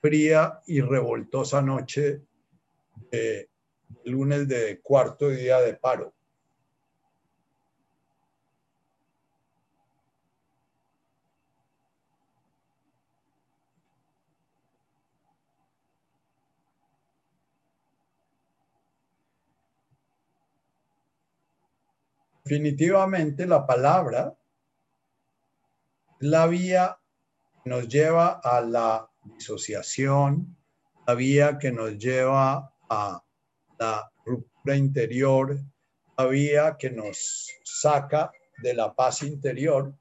fría y revoltosa noche de lunes de cuarto día de paro. Definitivamente la palabra la vía nos lleva a la disociación, la que nos lleva a la ruptura interior, la que nos saca de la paz interior.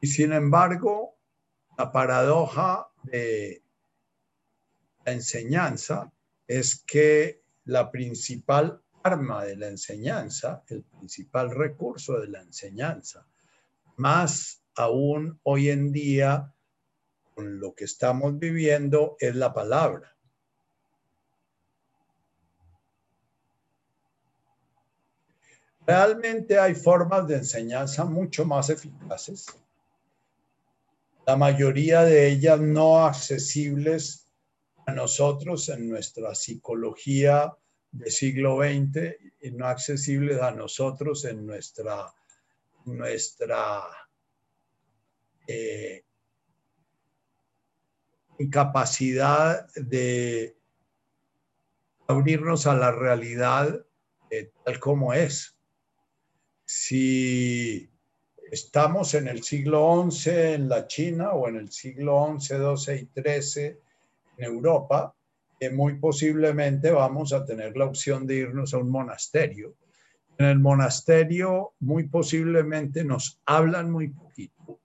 Y sin embargo, la paradoja de la enseñanza es que la principal arma de la enseñanza, el principal recurso de la enseñanza, más aún hoy en día lo que estamos viviendo es la palabra. Realmente hay formas de enseñanza mucho más eficaces, la mayoría de ellas no accesibles a nosotros en nuestra psicología del siglo XX y no accesibles a nosotros en nuestra nuestra eh, incapacidad de abrirnos a la realidad eh, tal como es. Si estamos en el siglo XI en la China o en el siglo XI, XII y XIII en Europa, eh, muy posiblemente vamos a tener la opción de irnos a un monasterio en el monasterio muy posiblemente nos hablan muy poquito,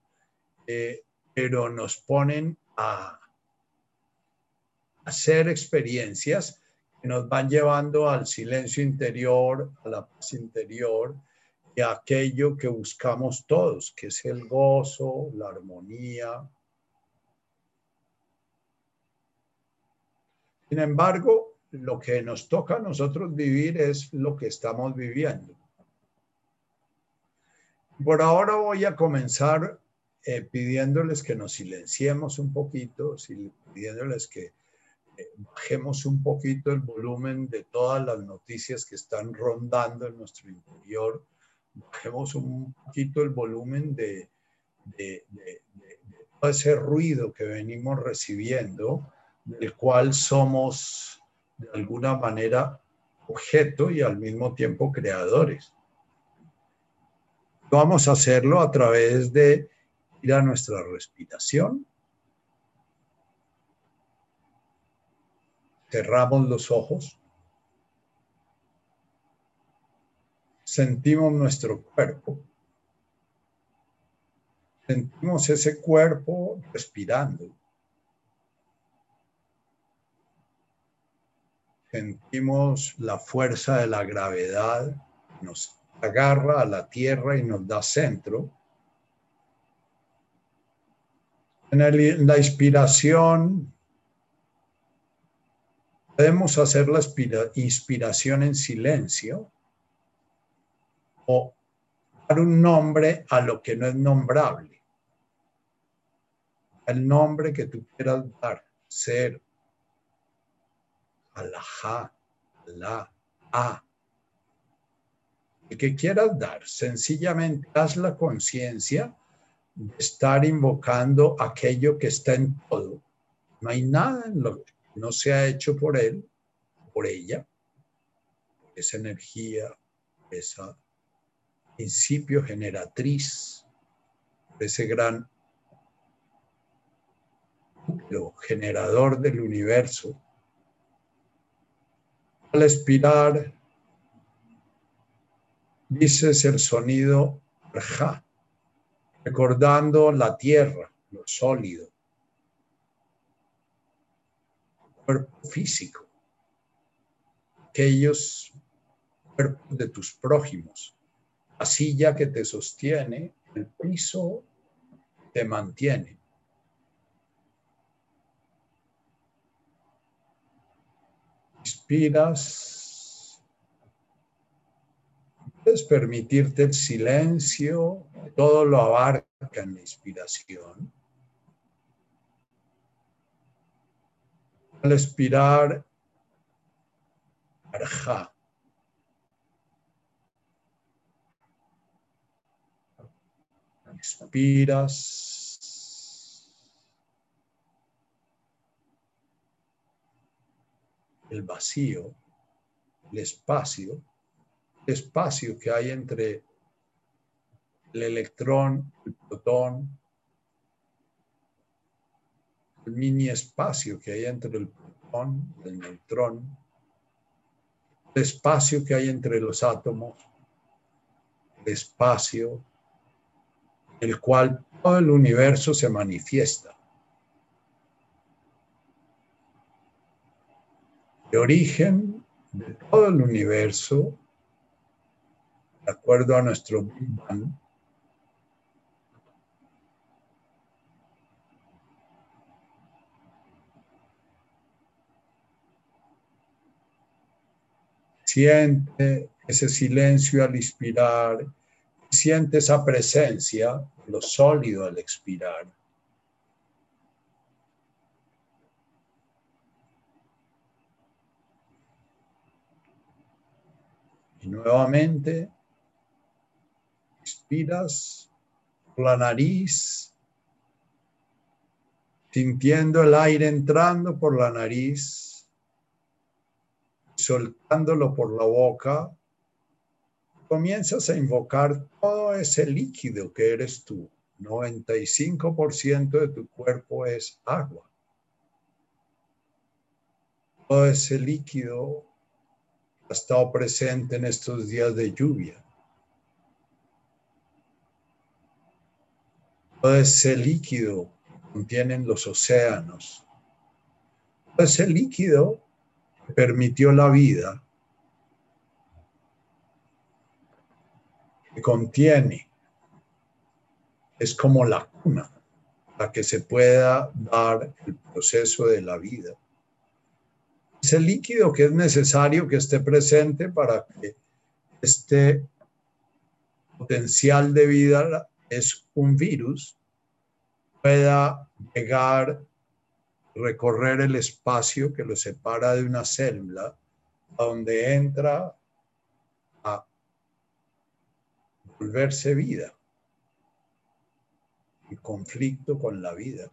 eh, pero nos ponen a hacer experiencias que nos van llevando al silencio interior, a la paz interior y a aquello que buscamos todos, que es el gozo, la armonía. Sin embargo, lo que nos toca a nosotros vivir es lo que estamos viviendo. Por ahora voy a comenzar eh, pidiéndoles que nos silenciemos un poquito, pidiéndoles que bajemos un poquito el volumen de todas las noticias que están rondando en nuestro interior, bajemos un poquito el volumen de, ese ruido que venimos recibiendo, del cual somos de alguna manera objeto y al mismo tiempo creadores. Vamos a hacerlo a través de ir a nuestra respiración. Cerramos los ojos. Sentimos nuestro cuerpo. Sentimos ese cuerpo respirando. sentimos la fuerza de la gravedad, nos agarra a la tierra y nos da centro. En la inspiración, podemos hacer la inspiración en silencio o dar un nombre a lo que no es nombrable. El nombre que tú quieras dar, ser, alajá, la, a. El que quieras dar, sencillamente haz la conciencia de estar invocando aquello que está en todo. No hay nada en lo no se ha hecho por él, por ella, esa energía, ese principio generatriz, ese gran generador del universo. Al expirar, dices el sonido ja, recordando la tierra, lo sólido, cuerpo físico, aquellos cuerpos de tus prójimos, la silla que te sostiene, el piso te mantiene. inspiras, puedes permitirte el silencio, todo lo abarca en la inspiración. Al expirar, arja. Expiras. El vacío, el espacio, el espacio que hay entre el electrón, el protón, el mini espacio que hay entre el protón, el neutrón, el espacio que hay entre los átomos, el espacio, el cual todo el universo se manifiesta. El origen de todo el universo, de acuerdo a nuestro Big Bang, Siente ese silencio al inspirar, siente esa presencia, lo sólido al expirar. Y nuevamente, expiras por la nariz, sintiendo el aire entrando por la nariz soltándolo por la boca, comienzas a invocar todo ese líquido que eres tú. 95% de tu cuerpo es agua. Todo ese líquido ha estado presente en estos días de lluvia. Todo ese líquido contienen los océanos. Todo ese líquido permitió la vida, que contiene, es como la cuna, para que se pueda dar el proceso de la vida. Ese líquido que es necesario que esté presente para que este potencial de vida es un virus pueda llegar recorrer el espacio que lo separa de una célula, donde entra a volverse vida, y conflicto con la vida.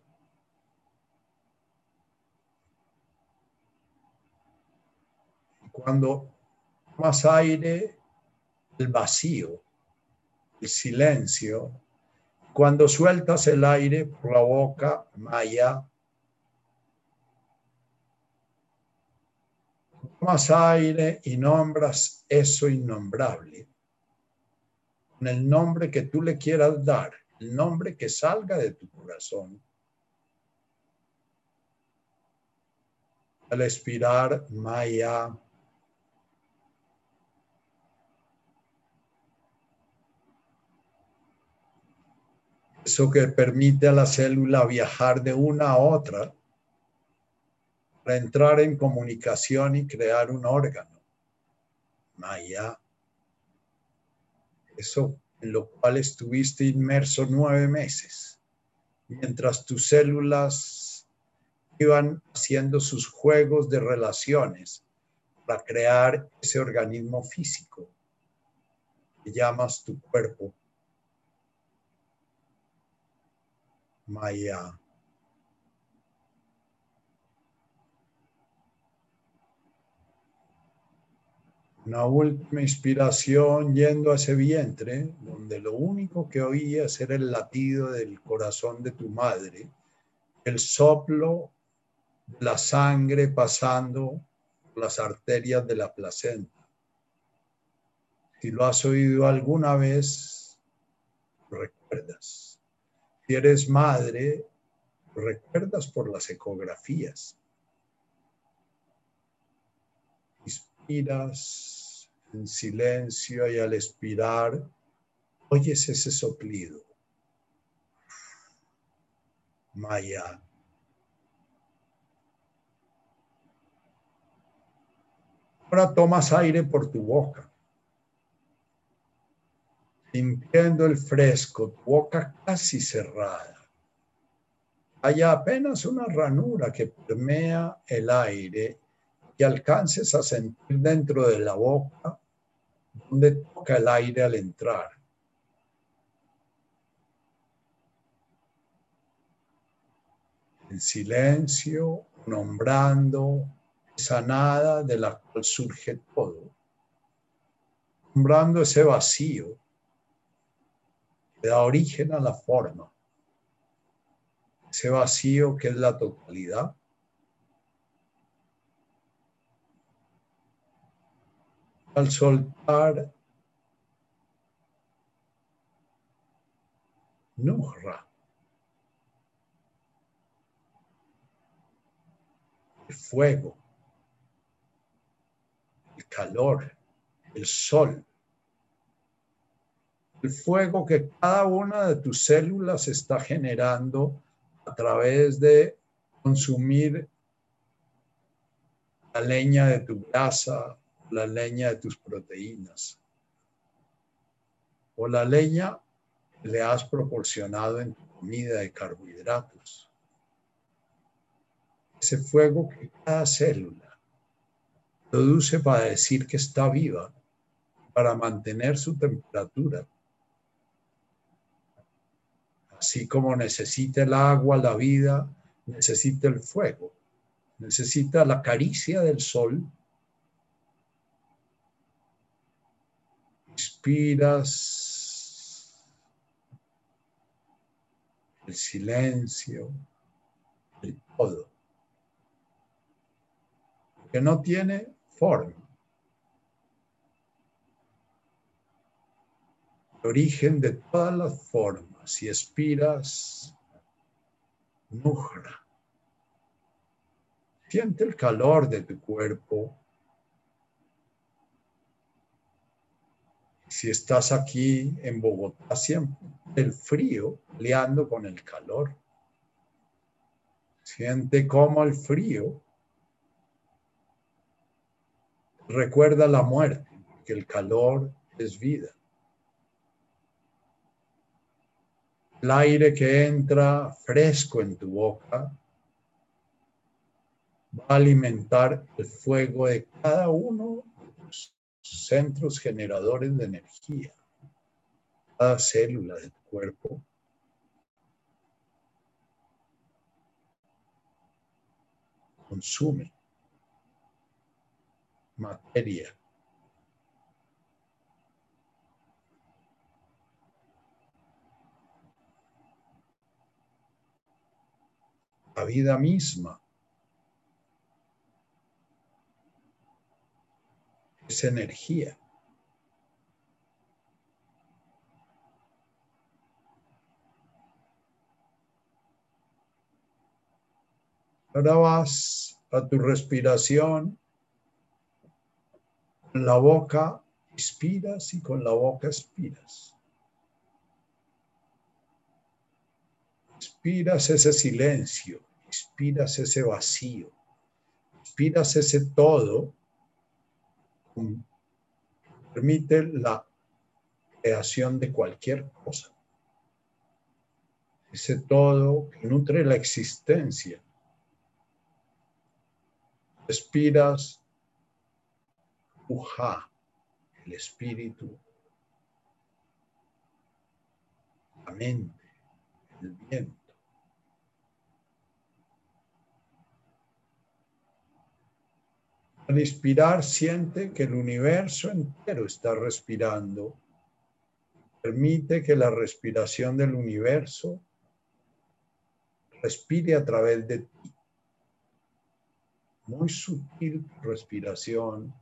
Cuando tomas aire, el vacío, el silencio, cuando sueltas el aire por la boca, maya, tomas aire y nombras eso innombrable, con el nombre que tú le quieras dar, el nombre que salga de tu corazón. Al expirar, Maya. Eso que permite a la célula viajar de una a otra para entrar en comunicación y crear un órgano. Maya. Eso en lo cual estuviste inmerso nueve meses, mientras tus células iban haciendo sus juegos de relaciones para crear ese organismo físico que llamas tu cuerpo. Maya. Una última inspiración yendo a ese vientre, donde lo único que oías era el latido del corazón de tu madre, el soplo de la sangre pasando por las arterias de la placenta. Si lo has oído alguna vez, recuerdas. Si eres madre, recuerdas por las ecografías. En silencio y al expirar, oyes ese soplido. Maya. Ahora tomas aire por tu boca, sintiendo el fresco, tu boca casi cerrada, haya apenas una ranura que permea el aire y alcances a sentir dentro de la boca donde toca el aire al entrar. En silencio, nombrando esa nada de la cual surge todo, nombrando ese vacío que da origen a la forma, ese vacío que es la totalidad. Al soltar Nuhra, el fuego, el calor, el sol, el fuego que cada una de tus células está generando a través de consumir la leña de tu grasa, la leña de tus proteínas, o la leña le has proporcionado en tu comida de carbohidratos. Ese fuego que cada célula produce para decir que está viva, para mantener su temperatura. Así como necesita el agua, la vida, necesita el fuego, necesita la caricia del sol. Inspiras el silencio, el todo, que no tiene forma. El origen de todas las formas si expiras, nujra. Siente el calor de tu cuerpo. Si estás aquí en Bogotá, siempre el frío peleando con el calor. Siente cómo el frío recuerda la muerte, que el calor es vida. el aire que entra fresco en tu boca va a alimentar el fuego de cada uno centros generadores de energía, cada célula del cuerpo. Consume materia la vida misma. Es energía. Ahora vas a tu respiración. Con la boca inspiras y con la boca expiras. Inspiras ese silencio, inspiras ese vacío, inspiras ese todo. Permite la creación de cualquier cosa. Ese todo que nutre la existencia. Respiras, uja, el espíritu, la mente el viento. Al inspirar siente que el universo entero está respirando. Permite que la respiración del universo respire a través de ti. Muy sutil respiración.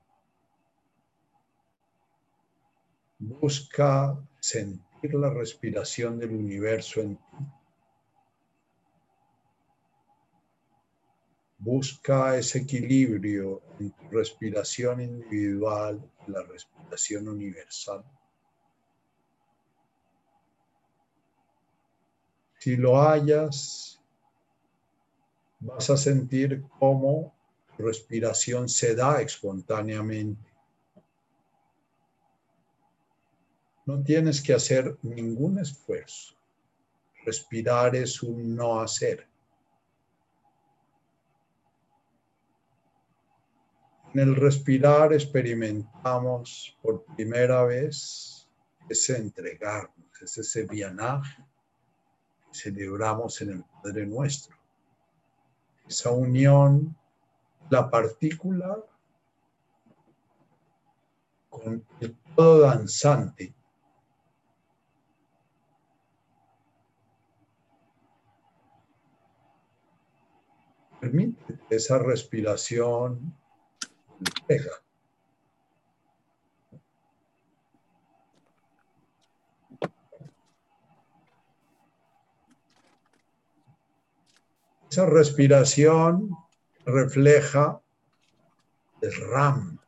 Busca sentir la respiración del universo en ti. Busca ese equilibrio en tu respiración individual la respiración universal. Si lo hayas, vas a sentir cómo tu respiración se da espontáneamente No tienes que hacer ningún esfuerzo. Respirar es un no hacer. En el respirar experimentamos por primera vez ese entregarnos, ese vianaje que celebramos en el Padre Nuestro. Esa unión, la partícula con el todo danzante. Permite esa respiración esa respiración refleja el RAM.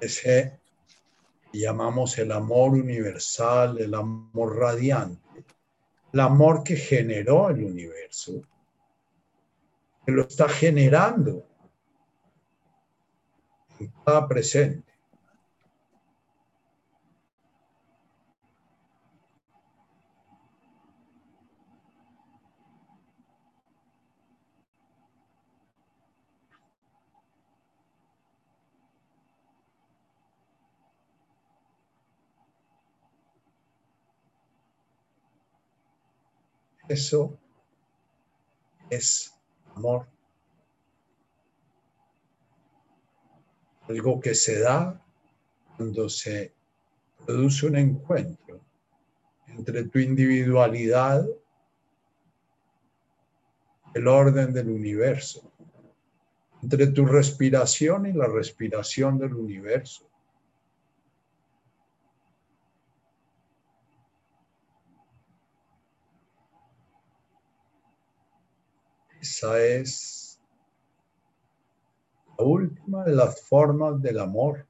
Ese llamamos el amor universal, el amor radiante, el amor que generó el universo que lo está generando en cada presente. Eso es amor. Algo que se da cuando se produce un encuentro entre tu individualidad, el orden del universo, entre tu respiración y la respiración del universo. Esa es la última de las formas del amor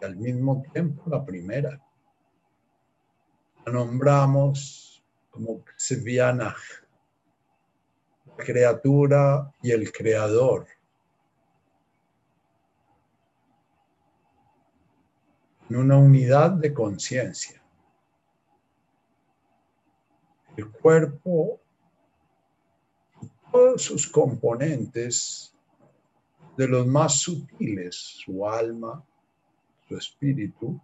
y al mismo tiempo la primera. La nombramos como Sevianach, la criatura y el creador. En una unidad de conciencia. El cuerpo todos sus componentes, de los más sutiles, su alma, su espíritu,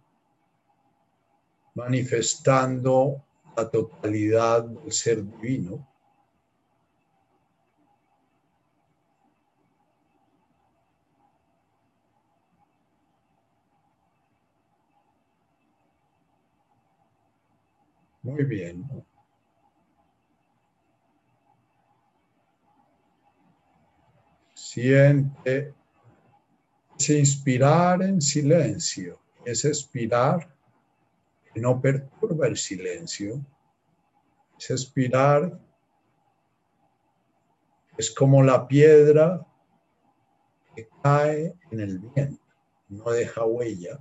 manifestando la totalidad del ser divino. Muy bien. Siente ese inspirar en silencio, ese expirar que no perturba el silencio, ese expirar es como la piedra que cae en el viento, no deja huella.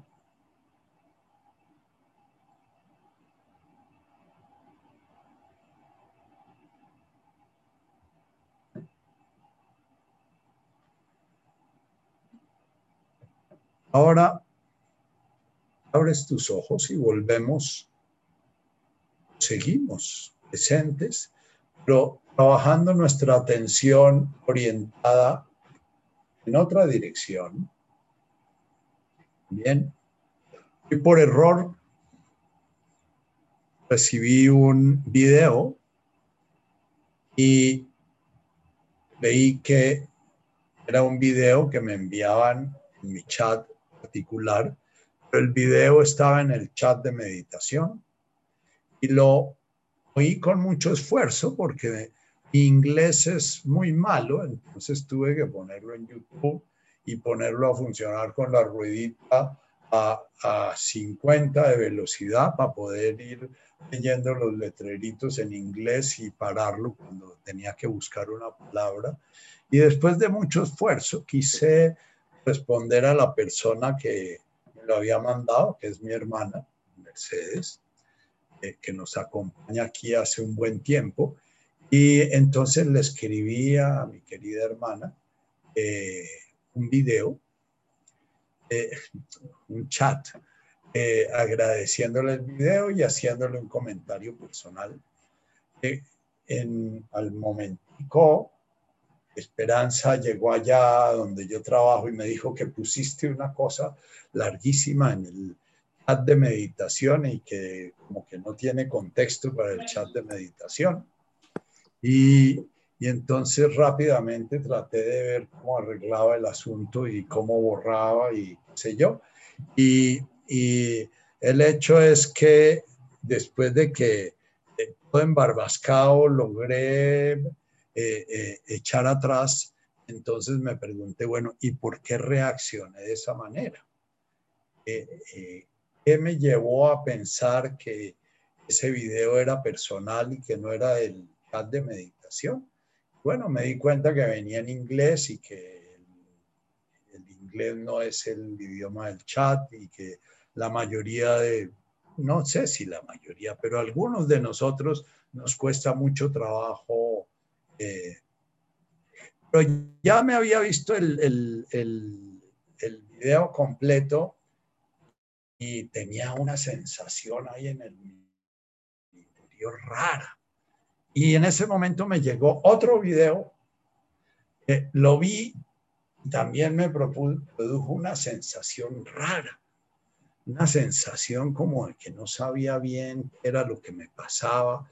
Ahora abres tus ojos y volvemos, seguimos presentes, pero trabajando nuestra atención orientada en otra dirección. Bien, y por error recibí un video y veí que era un video que me enviaban en mi chat particular, pero el video estaba en el chat de meditación y lo oí con mucho esfuerzo porque mi inglés es muy malo, entonces tuve que ponerlo en YouTube y ponerlo a funcionar con la ruedita a, a 50 de velocidad para poder ir leyendo los letreritos en inglés y pararlo cuando tenía que buscar una palabra. Y después de mucho esfuerzo quise responder a la persona que me lo había mandado, que es mi hermana, Mercedes, eh, que nos acompaña aquí hace un buen tiempo. Y entonces le escribí a mi querida hermana eh, un video, eh, un chat, agradeciéndole el video y haciéndole un comentario personal. en, al momentico, Esperanza llegó allá donde yo trabajo y me dijo que pusiste una cosa larguísima en el chat de meditación y que como que no tiene contexto para el chat de meditación. Y, y entonces rápidamente traté de ver cómo arreglaba el asunto y cómo borraba y qué sé yo. Y, y el hecho es que después de que todo embarbascado logré eh, eh, echar atrás, entonces me pregunté, bueno, ¿y por qué reaccioné de esa manera? Eh, ¿Qué me llevó a pensar que ese video era personal y que no era el chat de meditación? Bueno, me di cuenta que venía en inglés y que el inglés no es el idioma del chat y que la mayoría de no sé si la mayoría, pero algunos de nosotros nos cuesta mucho trabajo. Eh, pero ya me había visto el, el, video completo y tenía una sensación ahí en el interior rara. Y en ese momento me llegó otro video, lo vi, también me produjo una sensación rara una sensación como de que no sabía bien qué era lo que me pasaba,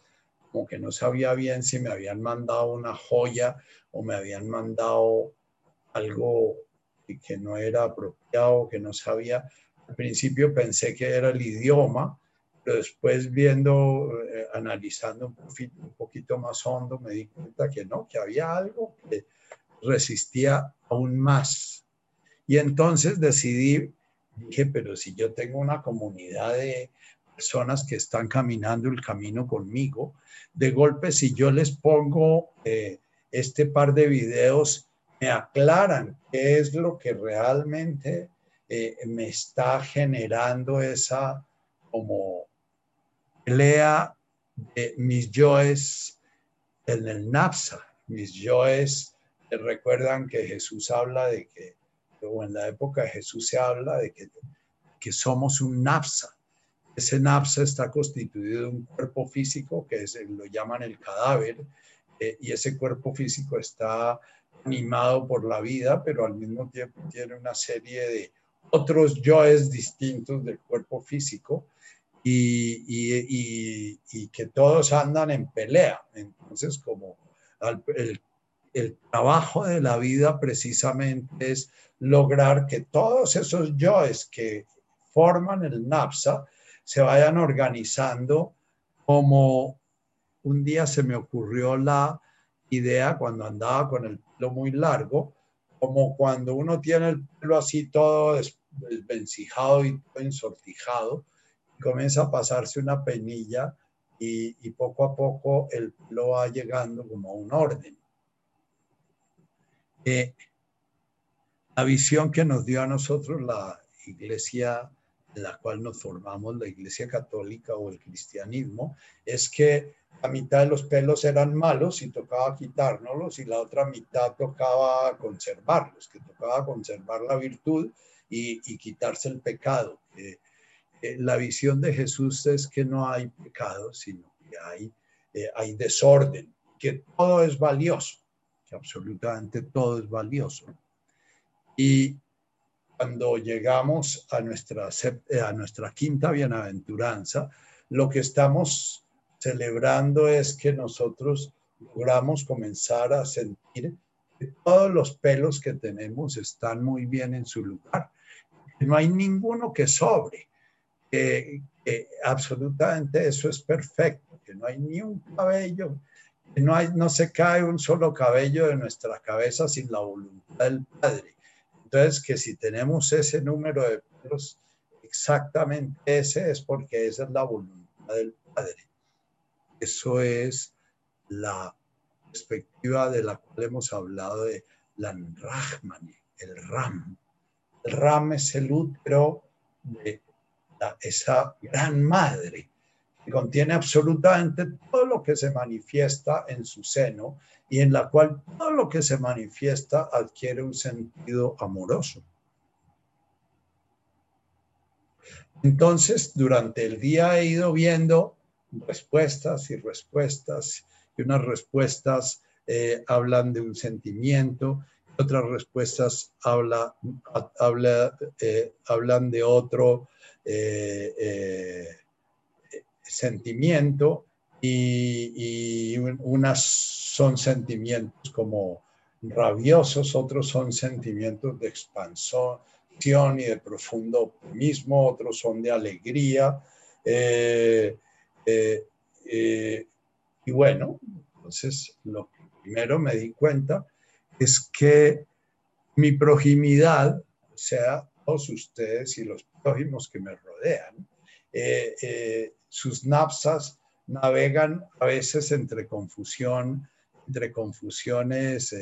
como que no sabía bien si me habían mandado una joya o me habían mandado algo que no era apropiado, que no sabía. Al principio pensé que era el idioma, pero después viendo, eh, analizando un poquito, un poquito más hondo, me di cuenta que no, que había algo que resistía aún más. Y entonces decidí dije, pero si yo tengo una comunidad de personas que están caminando el camino conmigo, de golpe si yo les pongo eh, este par de videos, me aclaran qué es lo que realmente eh, me está generando esa como pelea de mis yoes en el napsa. Mis yoes recuerdan que Jesús habla de que o en la época de Jesús se habla de que, que somos un napsa. Ese napsa está constituido de un cuerpo físico que es, lo llaman el cadáver, eh, y ese cuerpo físico está animado por la vida, pero al mismo tiempo tiene una serie de otros yoes distintos del cuerpo físico y, y, y, que todos andan en pelea. Entonces, como el, el trabajo de la vida precisamente es lograr que todos esos yoes que forman el NAPSA se vayan organizando como un día se me ocurrió la idea cuando andaba con el pelo muy largo, como cuando uno tiene el pelo así todo desvencijado y todo ensortijado, y comienza a pasarse una penilla y, poco a poco el pelo va llegando como a un orden. Eh, la visión que nos dio a nosotros la iglesia en la cual nos formamos, la iglesia católica o el cristianismo, es que la mitad de los pelos eran malos y tocaba quitárnoslos y la otra mitad tocaba conservarlos, que tocaba conservar la virtud y, quitarse el pecado. Eh, la visión de Jesús es que no hay pecado, sino que hay, eh, hay desorden, que todo es valioso, que absolutamente todo es valioso. Y cuando llegamos a nuestra, eh, a nuestra quinta bienaventuranza, lo que estamos celebrando es que nosotros logramos comenzar a sentir que todos los pelos que tenemos están muy bien en su lugar. No hay ninguno que sobre, que, absolutamente eso es perfecto, que no hay ni un cabello, que no, hay, no se cae un solo cabello de nuestra cabeza sin la voluntad del Padre entonces, que si tenemos ese número de pelos, exactamente ese es porque esa es la voluntad del Padre. Eso es la perspectiva de la cual hemos hablado de la Rahman, el Ram. El Ram es el útero de esa gran madre que contiene absolutamente todo lo que se manifiesta en su seno y en la cual todo lo que se manifiesta adquiere un sentido amoroso. Entonces, durante el día he ido viendo respuestas y respuestas y unas respuestas eh, hablan de un sentimiento, otras respuestas habla, habla, eh, hablan de otro eh, sentimiento y, y, unas son sentimientos como rabiosos, otros son sentimientos de expansión y de profundo optimismo, otros son de alegría. Eh, eh, eh, y bueno, entonces lo primero me di cuenta es que mi proximidad, o sea, todos ustedes y los prójimos que me rodean, sus napsas navegan a veces entre confusión, entre confusiones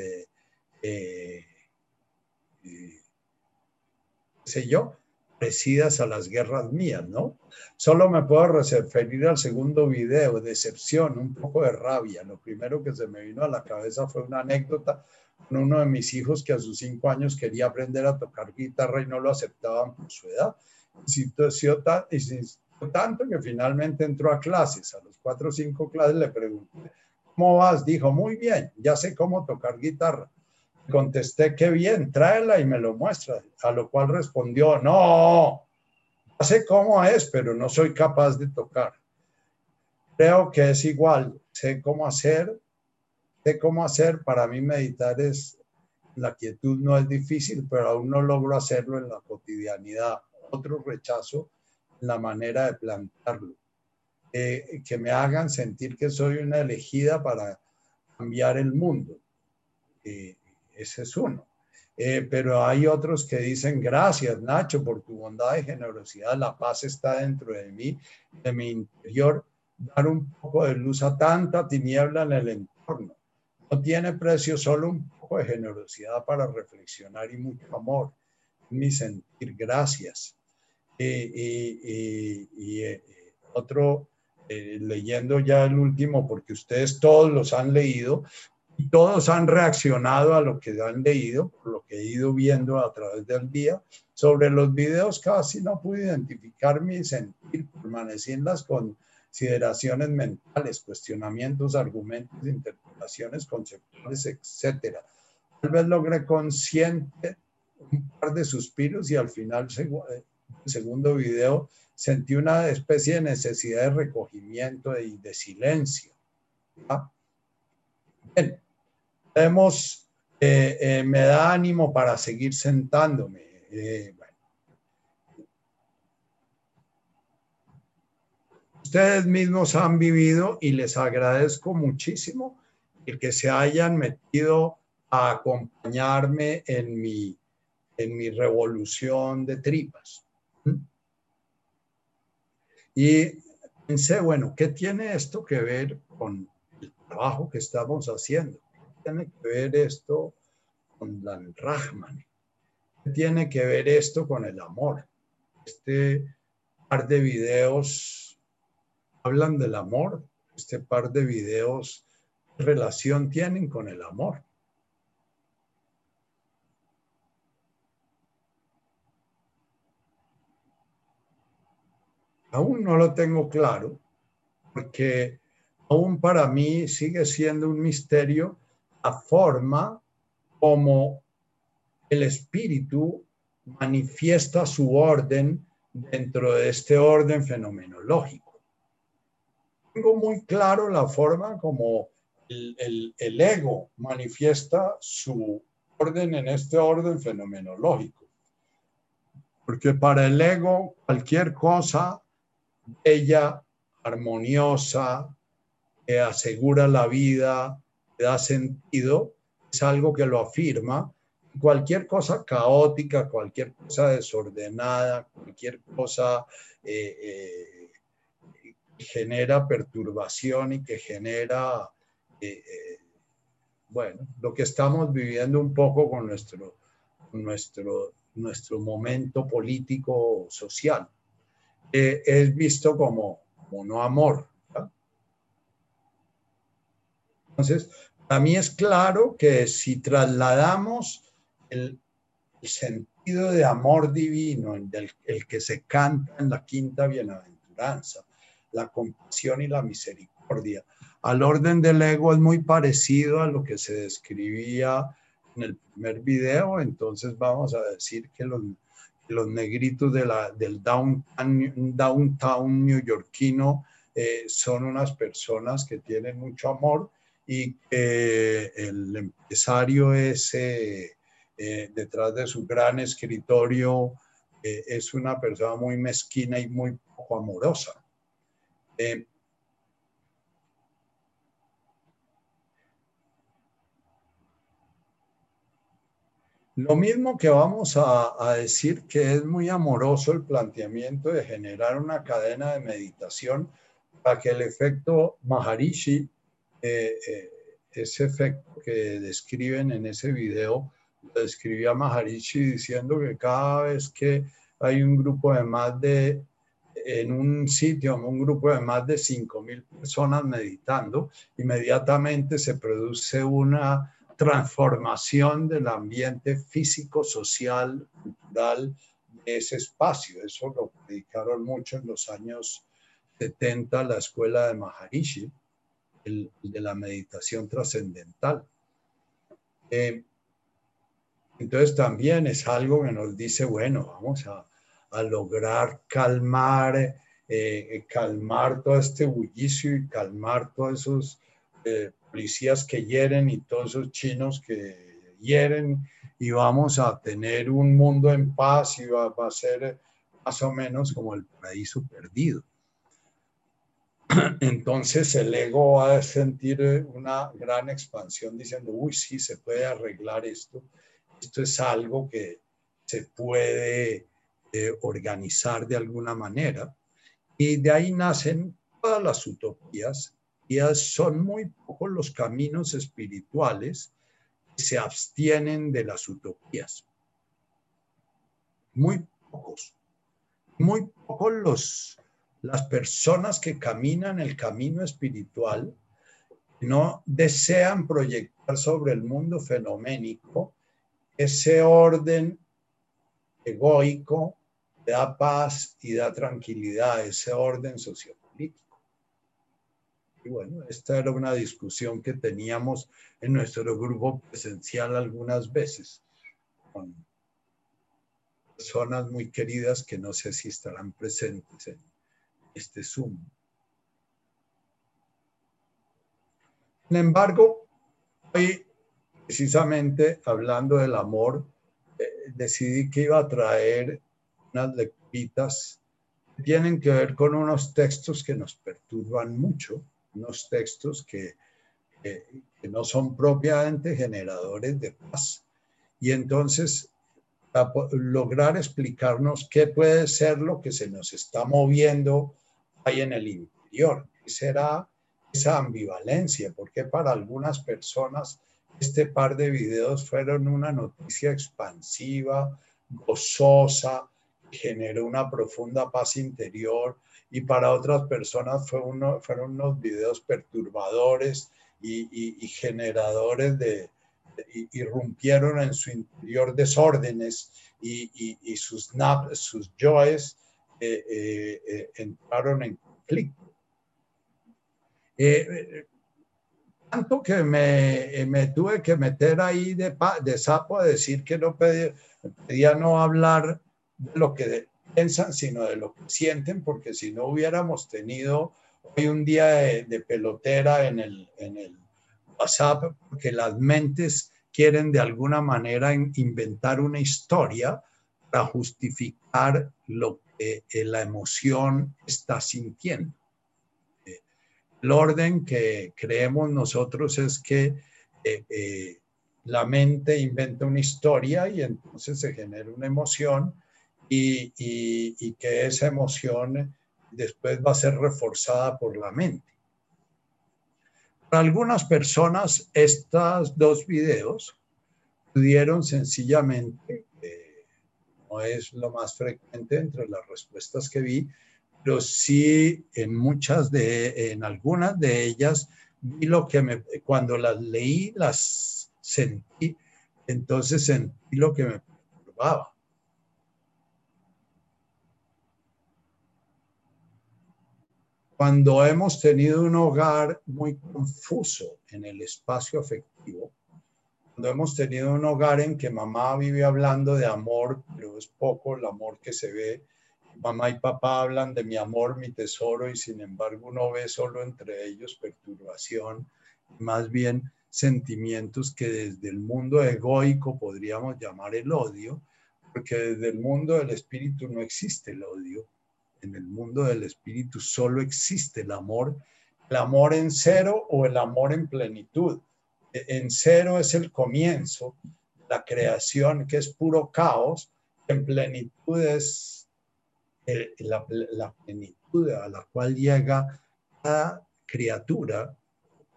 sé yo, parecidas a las guerras mías, ¿no? Solo me puedo referir al segundo video, decepción, un poco de rabia. Lo primero que se me vino a la cabeza fue una anécdota con uno de mis hijos que a sus cinco años quería aprender a tocar guitarra y no lo aceptaban por su edad. Insistió, tanto que finalmente entró a clases. A los cuatro o cinco clases le pregunté, ¿cómo vas? Dijo, muy bien, ya sé cómo tocar guitarra. Contesté que bien, tráela y me lo muestra. A lo cual respondió, no, no sé cómo es, pero no soy capaz de tocar. Creo que es igual, sé cómo hacer, sé cómo hacer. Para mí meditar es, la quietud no es difícil, pero aún no logro hacerlo en la cotidianidad. Otro rechazo la manera de plantarlo. Que me hagan sentir que soy una elegida para cambiar el mundo. Eh, ese es uno. Eh, pero hay otros que dicen, gracias Nacho por tu bondad y generosidad, la paz está dentro de mí, de mi interior, dar un poco de luz a tanta tiniebla en el entorno. No tiene precio solo un poco de generosidad para reflexionar y mucho amor. Mi sentir, gracias. y eh, otro, eh, leyendo ya el último, porque ustedes todos los han leído, y todos han reaccionado a lo que han leído, por lo que he ido viendo a través del día. Sobre los videos casi no pude identificar mi sentir, permanecí en las consideraciones mentales, cuestionamientos, argumentos, interpretaciones conceptuales, etc. Tal vez logré consciente un par de suspiros y al final, el segundo video, sentí una especie de necesidad de recogimiento y de silencio. Bien, Vemos, eh, eh, me da ánimo para seguir sentándome. Eh, Ustedes mismos han vivido y les agradezco muchísimo el que se hayan metido a acompañarme en mi, en mi revolución de tripas. Y pensé, bueno, ¿qué tiene esto que ver con el trabajo que estamos haciendo? tiene que ver esto con la Rahman? ¿Qué tiene que ver esto con el amor? Este par de videos hablan del amor. Este par de videos, ¿qué relación tienen con el amor? Aún no lo tengo claro, porque aún para mí sigue siendo un misterio forma como el espíritu manifiesta su orden dentro de este orden fenomenológico. Tengo muy claro la forma como el, el ego manifiesta su orden en este orden fenomenológico. Porque para el ego cualquier cosa bella, armoniosa, que asegura la vida, da sentido, es algo que lo afirma. Cualquier cosa caótica, cualquier cosa desordenada, cualquier cosa eh, eh, que genera perturbación y que genera, eh, bueno, lo que estamos viviendo un poco con nuestro, nuestro, nuestro momento político social. Es visto como, como no amor, entonces, para mí es claro que si trasladamos el, sentido de amor divino, el, el que se canta en la quinta bienaventuranza, la compasión y la misericordia, al orden del ego es muy parecido a lo que se describía en el primer video, entonces vamos a decir que los, los negritos de la, del downtown, downtown neoyorquino eh, son unas personas que tienen mucho amor y que el empresario es eh, eh, detrás de su gran escritorio es una persona muy mezquina y muy poco amorosa. Lo mismo que vamos a, decir que es muy amoroso el planteamiento de generar una cadena de meditación para que el efecto Maharishi, eh, eh, ese efecto que describen en ese video, lo describía Maharishi diciendo que cada vez que hay un grupo de más de, en un sitio, un grupo de más de 5.000 personas meditando, inmediatamente se produce una transformación del ambiente físico, social, cultural de ese espacio. Eso lo predicaron mucho en los años 70 la escuela de Maharishi, el, de la meditación trascendental. Eh, entonces también es algo que nos dice, bueno, vamos a, lograr calmar, eh, calmar todo este bullicio y calmar todos esos eh, policías que hieren y todos esos chinos que hieren y vamos a tener un mundo en paz y va, a ser más o menos como el paraíso perdido. Entonces el ego va a sentir una gran expansión diciendo, uy, sí, se puede arreglar esto. Esto es algo que se puede eh, organizar de alguna manera. Y de ahí nacen todas las utopías son muy pocos los caminos espirituales que se abstienen de las utopías. Muy pocos. Muy pocos los, las personas que caminan el camino espiritual no desean proyectar sobre el mundo fenoménico ese orden egoico que da paz y da tranquilidad, ese orden sociopolítico. Y bueno, esta era una discusión que teníamos en nuestro grupo presencial algunas veces con personas muy queridas que no sé si estarán presentes en este Zoom. Sin embargo, hoy, precisamente hablando del amor, eh, decidí que iba a traer unas lecturas que tienen que ver con unos textos que nos perturban mucho unos textos que, no son propiamente generadores de paz. Y entonces, lograr explicarnos qué puede ser lo que se nos está moviendo ahí en el interior, qué será esa ambivalencia, porque para algunas personas este par de videos fueron una noticia expansiva, gozosa, generó una profunda paz interior y para otras personas fue uno, fueron unos videos perturbadores y, generadores de, irrumpieron en su interior desórdenes y, sus, sus yoes eh, eh, eh, entraron en conflicto. tanto que me, me, tuve que meter ahí de, de sapo a decir que no pedía, pedía no hablar de lo que piensan, sino de lo que sienten, porque si no hubiéramos tenido hoy un día de, pelotera en el, en el WhatsApp, porque las mentes quieren de alguna manera inventar una historia para justificar lo que eh, la emoción está sintiendo. Eh, el orden que creemos nosotros es que eh, la mente inventa una historia y entonces se genera una emoción y, que esa emoción después va a ser reforzada por la mente. Para algunas personas, estos dos videos pudieron sencillamente, eh, no es lo más frecuente entre las respuestas que vi, pero sí en muchas de, en algunas de ellas, vi lo que me, cuando las leí, las sentí, entonces sentí lo que me perturbaba. Cuando hemos tenido un hogar muy confuso en el espacio afectivo, cuando hemos tenido un hogar en que mamá vive hablando de amor, pero es poco el amor que se ve, mamá y papá hablan de mi amor, mi tesoro, y sin embargo uno ve solo entre ellos perturbación, más bien sentimientos que desde el mundo egoico podríamos llamar el odio, porque desde el mundo del espíritu no existe el odio, en el mundo del espíritu solo existe el amor, el amor en cero o el amor en plenitud. En cero es el comienzo, la creación que es puro caos, en plenitud es eh, la, la plenitud a la cual llega cada criatura,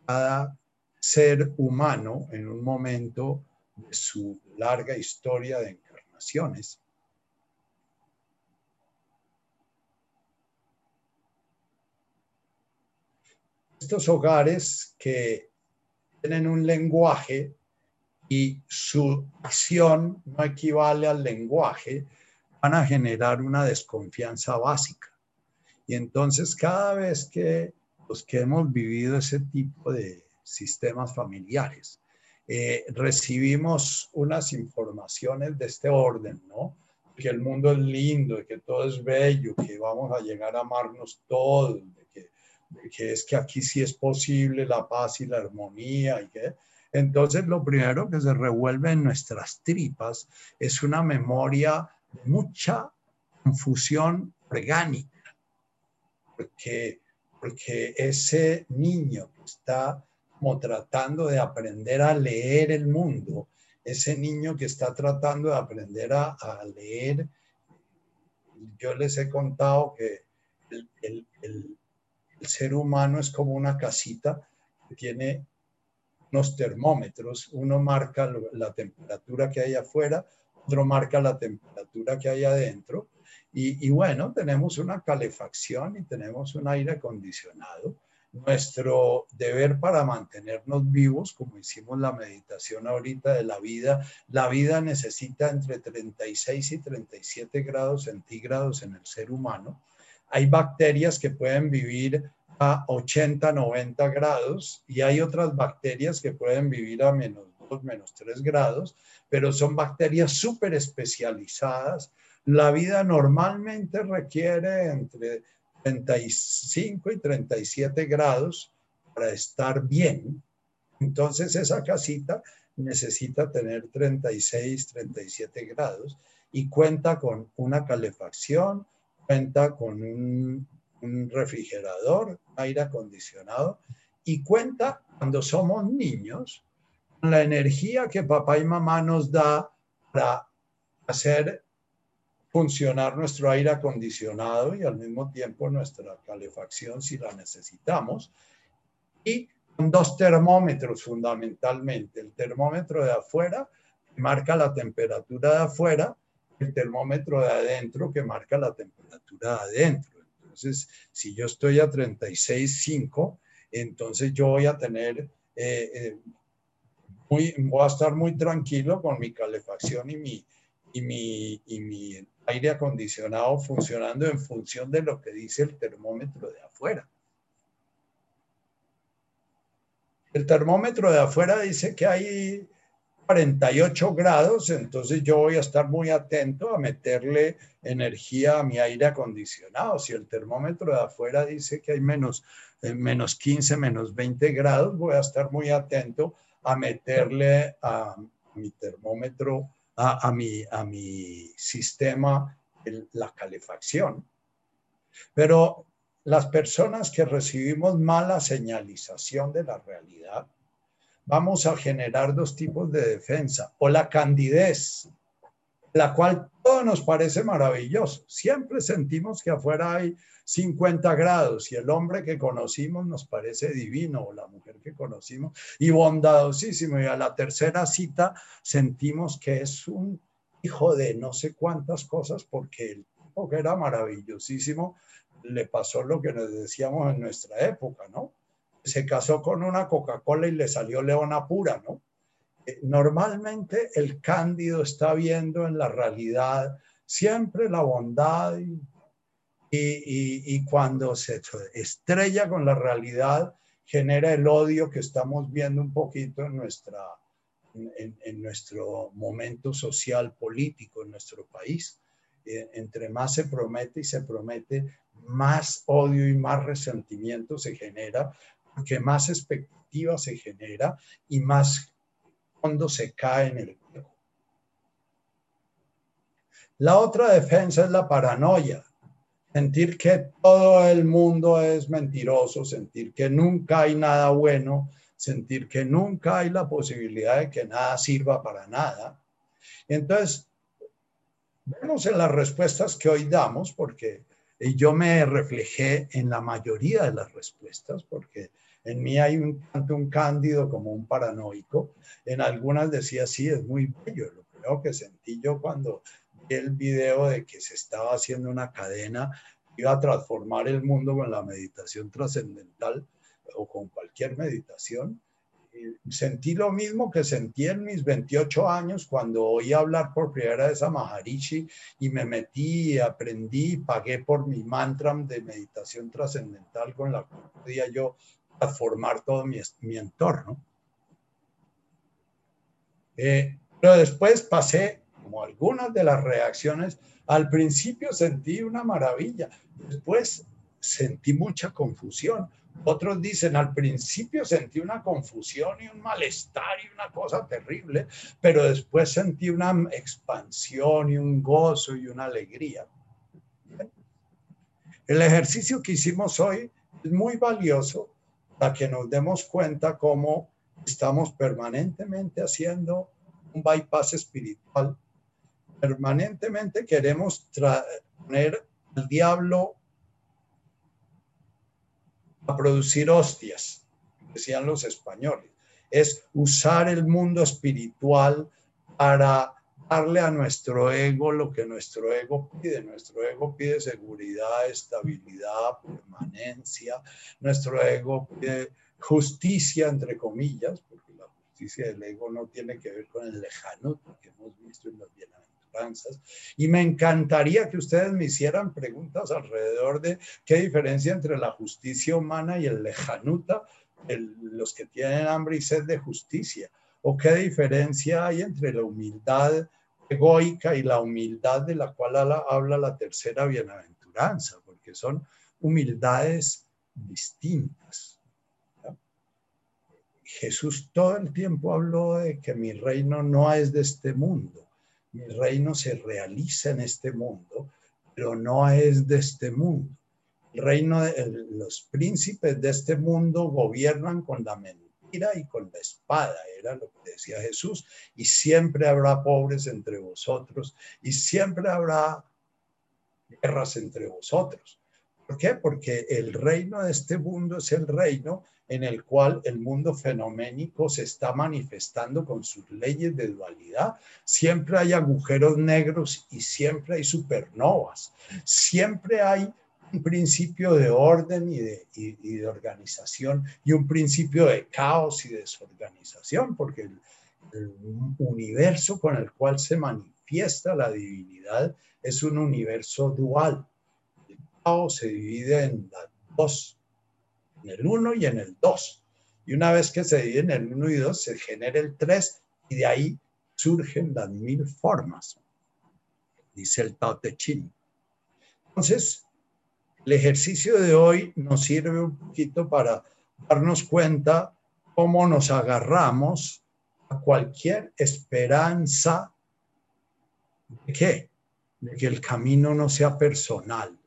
cada ser humano en un momento de su larga historia de encarnaciones. Estos hogares que tienen un lenguaje y su acción no equivale al lenguaje, van a generar una desconfianza básica. Y entonces cada vez que los que hemos vivido ese tipo de sistemas familiares, eh, recibimos unas informaciones de este orden, ¿no? Que el mundo es lindo, que todo es bello, que vamos a llegar a amarnos todos, que es que aquí sí es posible la paz y la armonía y que entonces lo primero que se revuelve en nuestras tripas es una memoria de mucha confusión orgánica, porque, porque ese niño que está tratando de aprender a leer el mundo, ese niño que está tratando de aprender a, leer, yo les he contado que el el ser humano es como una casita que tiene unos termómetros. Uno marca la temperatura que hay afuera, otro marca la temperatura que hay adentro. Y, bueno, tenemos una calefacción y tenemos un aire acondicionado. Nuestro deber para mantenernos vivos, como hicimos la meditación ahorita de la vida, la vida necesita entre 36 y 37 grados centígrados en el ser humano hay bacterias que pueden vivir a 80, 90 grados y hay otras bacterias que pueden vivir a menos 2, menos 3 grados, pero son bacterias súper especializadas. La vida normalmente requiere entre 35 y 37 grados para estar bien. Entonces esa casita necesita tener 36, 37 grados y cuenta con una calefacción, cuenta con un, refrigerador, aire acondicionado y cuenta cuando somos niños con la energía que papá y mamá nos da para hacer funcionar nuestro aire acondicionado y al mismo tiempo nuestra calefacción si la necesitamos. Y con dos termómetros fundamentalmente. El termómetro de afuera marca la temperatura de afuera el termómetro de adentro que marca la temperatura de adentro. Entonces, si yo estoy a 36.5, entonces yo voy a tener, eh, eh, muy, voy a estar muy tranquilo con mi calefacción y mi, y mi, y mi aire acondicionado funcionando en función de lo que dice el termómetro de afuera. El termómetro de afuera dice que hay 48 grados, entonces yo voy a estar muy atento a meterle energía a mi aire acondicionado. Si el termómetro de afuera dice que hay menos, eh, menos 15, menos 20 grados, voy a estar muy atento a meterle a mi termómetro, a, mi, a mi sistema la calefacción. Pero las personas que recibimos mala señalización de la realidad, vamos a generar dos tipos de defensa, o la candidez, la cual todo nos parece maravilloso. Siempre sentimos que afuera hay 50 grados y el hombre que conocimos nos parece divino, o la mujer que conocimos, y bondadosísimo. Y a la tercera cita sentimos que es un hijo de no sé cuántas cosas, porque el tipo que era maravillosísimo le pasó lo que nos decíamos en nuestra época, ¿no? Se casó con una Coca-Cola y le salió leona pura, ¿no? Eh, normalmente el cándido está viendo en la realidad siempre la bondad y, y, cuando se estrella con la realidad, genera el odio que estamos viendo un poquito en, nuestra, en, nuestro momento social político en nuestro país. Eh, entre más se promete y se promete, más odio y más resentimiento se genera, porque más expectativa se genera y más cuando se cae en el juego. La otra defensa es la paranoia sentir que todo el mundo es mentiroso, sentir que nunca hay nada bueno, sentir que nunca hay la posibilidad de que nada sirva para nada. Entonces, vemos en las respuestas que hoy damos, porque yo me reflejé en la mayoría de las respuestas, porque en mí hay un tanto un cándido como un paranoico. En algunas decía, sí, es muy bello. Lo primero que sentí yo cuando el video de que se estaba haciendo una cadena, iba a transformar el mundo con la meditación trascendental o con cualquier meditación. Sentí lo mismo que sentí en mis 28 años cuando oí hablar por primera vez a Maharishi y me metí, aprendí, pagué por mi mantra de meditación trascendental con la cual podía yo transformar todo mi, mi entorno. Eh, pero después pasé como algunas de las reacciones, al principio sentí una maravilla, después sentí mucha confusión. Otros dicen, al principio sentí una confusión y un malestar y una cosa terrible, pero después sentí una expansión y un gozo y una alegría. El ejercicio que hicimos hoy es muy valioso para que nos demos cuenta cómo estamos permanentemente haciendo un bypass espiritual permanentemente queremos poner al diablo a producir hostias, decían los españoles. Es usar el mundo espiritual para darle a nuestro ego lo que nuestro ego pide. Nuestro ego pide seguridad, estabilidad, permanencia. Nuestro ego pide justicia, entre comillas, porque la justicia del ego no tiene que ver con el lejano que hemos visto en los bienaventuranzas y me encantaría que ustedes me hicieran preguntas alrededor de qué diferencia entre la justicia humana y el lejanuta, los que tienen hambre y sed de justicia, o qué diferencia hay entre la humildad egoica y la humildad de la cual habla la tercera bienaventuranza, porque son humildades distintas. Jesús todo el tiempo habló de que mi reino no es de este mundo mi reino se realiza en este mundo, pero no es de este mundo. El reino de los príncipes de este mundo gobiernan con la mentira y con la espada, era lo que decía Jesús, y siempre habrá pobres entre vosotros y siempre habrá guerras entre vosotros. ¿Por qué? Porque el reino de este mundo es el reino en el cual el mundo fenoménico se está manifestando con sus leyes de dualidad. Siempre hay agujeros negros y siempre hay supernovas. Siempre hay un principio de orden y de, organización y un principio de caos y desorganización, porque el universo con el cual se manifiesta la divinidad es un universo dual. Se divide en dos en el 1 y en el 2. Y una vez que se divide en el 1 y 2, se genera el 3 y de ahí surgen las mil formas, dice el Tao Te Ching. Entonces, el ejercicio de hoy nos sirve un poquito para darnos cuenta cómo nos agarramos a cualquier esperanza de qué? De que el camino no sea personal,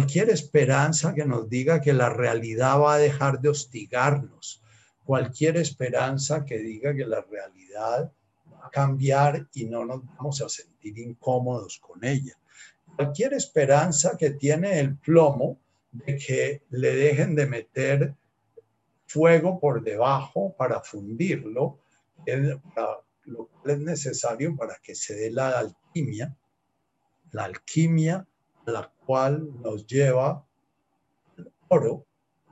cualquier esperanza que nos diga que la realidad va a dejar de hostigarnos, cualquier esperanza que diga que la realidad va a cambiar y no nos vamos a sentir incómodos con ella, cualquier esperanza que tiene el plomo de que le dejen de meter fuego por debajo para fundirlo, es lo cual es necesario para que se dé la alquimia. La alquimia la cual nos lleva al oro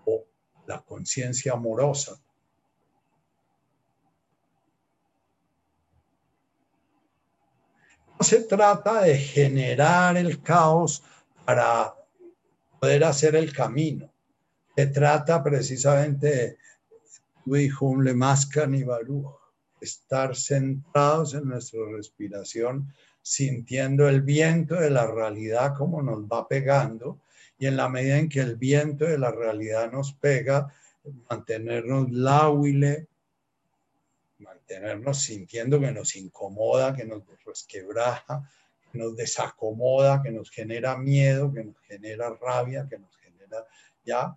o la conciencia amorosa. No se trata de generar el caos para poder hacer el camino. Se trata precisamente de estar centrados en nuestra respiración, sintiendo el viento de la realidad como nos va pegando y en la medida en que el viento de la realidad nos pega, mantenernos láhuile, mantenernos sintiendo que nos incomoda, que nos resquebraja, que nos desacomoda, que nos genera miedo, que nos genera rabia, que nos genera ya.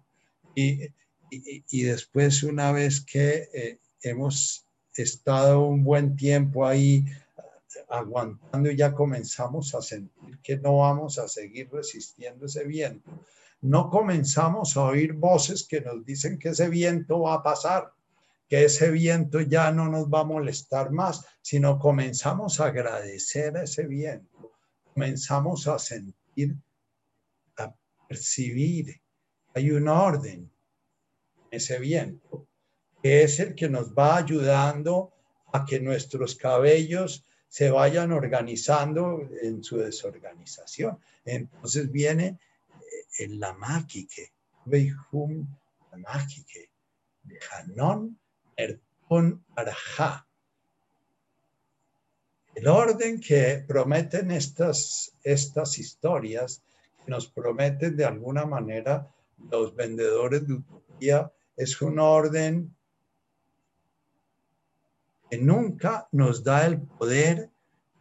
Y, y, después, una vez que eh, hemos estado un buen tiempo ahí aguantando y ya comenzamos a sentir que no vamos a seguir resistiendo ese viento, no comenzamos a oír voces que nos dicen que ese viento va a pasar, que ese viento ya no nos va a molestar más, sino comenzamos a agradecer a ese viento, comenzamos a sentir, a percibir, hay un orden, ese viento, que es el que nos va ayudando a que nuestros cabellos se vayan organizando en su desorganización. Entonces viene el lamáquique, veihum lamáquique, Hanon erpun arajá. El orden que prometen estas, estas historias, que nos prometen de alguna manera los vendedores de utopía, es un orden nunca nos da el poder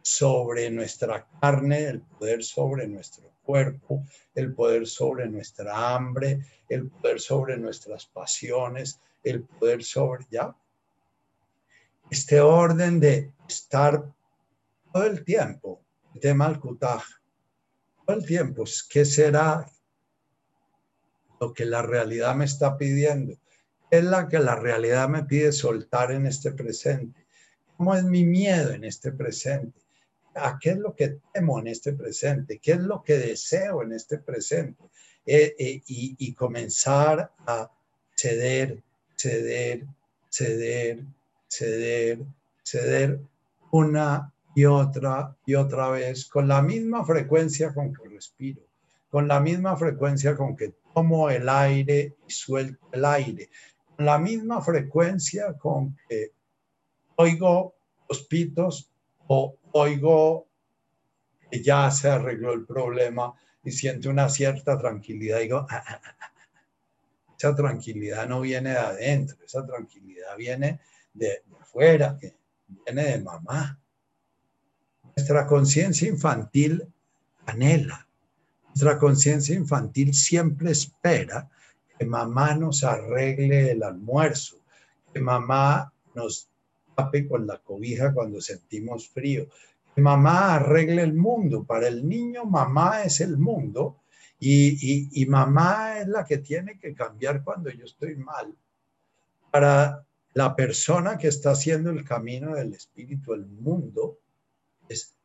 sobre nuestra carne, el poder sobre nuestro cuerpo, el poder sobre nuestra hambre, el poder sobre nuestras pasiones, el poder sobre ya. Este orden de estar todo el tiempo, de Malkutaj, todo el tiempo, ¿qué será lo que la realidad me está pidiendo? es la que la realidad me pide soltar en este presente? ¿Cómo es mi miedo en este presente? ¿A qué es lo que temo en este presente? ¿Qué es lo que deseo en este presente? Eh, eh, y, comenzar a ceder, ceder, ceder, ceder, ceder una y otra y otra vez con la misma frecuencia con que respiro, con la misma frecuencia con que tomo el aire y suelto el aire, la misma frecuencia con que oigo los pitos o oigo que ya se arregló el problema y siento una cierta tranquilidad. Digo, ah, ah, ah, esa tranquilidad no viene de adentro, esa tranquilidad viene de, de afuera, que viene de mamá. Nuestra conciencia infantil anhela, nuestra conciencia infantil siempre espera que mamá nos arregle el almuerzo, que mamá nos tape con la cobija cuando sentimos frío, que mamá arregle el mundo. Para el niño mamá es el mundo y, y mamá es la que tiene que cambiar cuando yo estoy mal. Para la persona que está haciendo el camino del espíritu, el mundo, es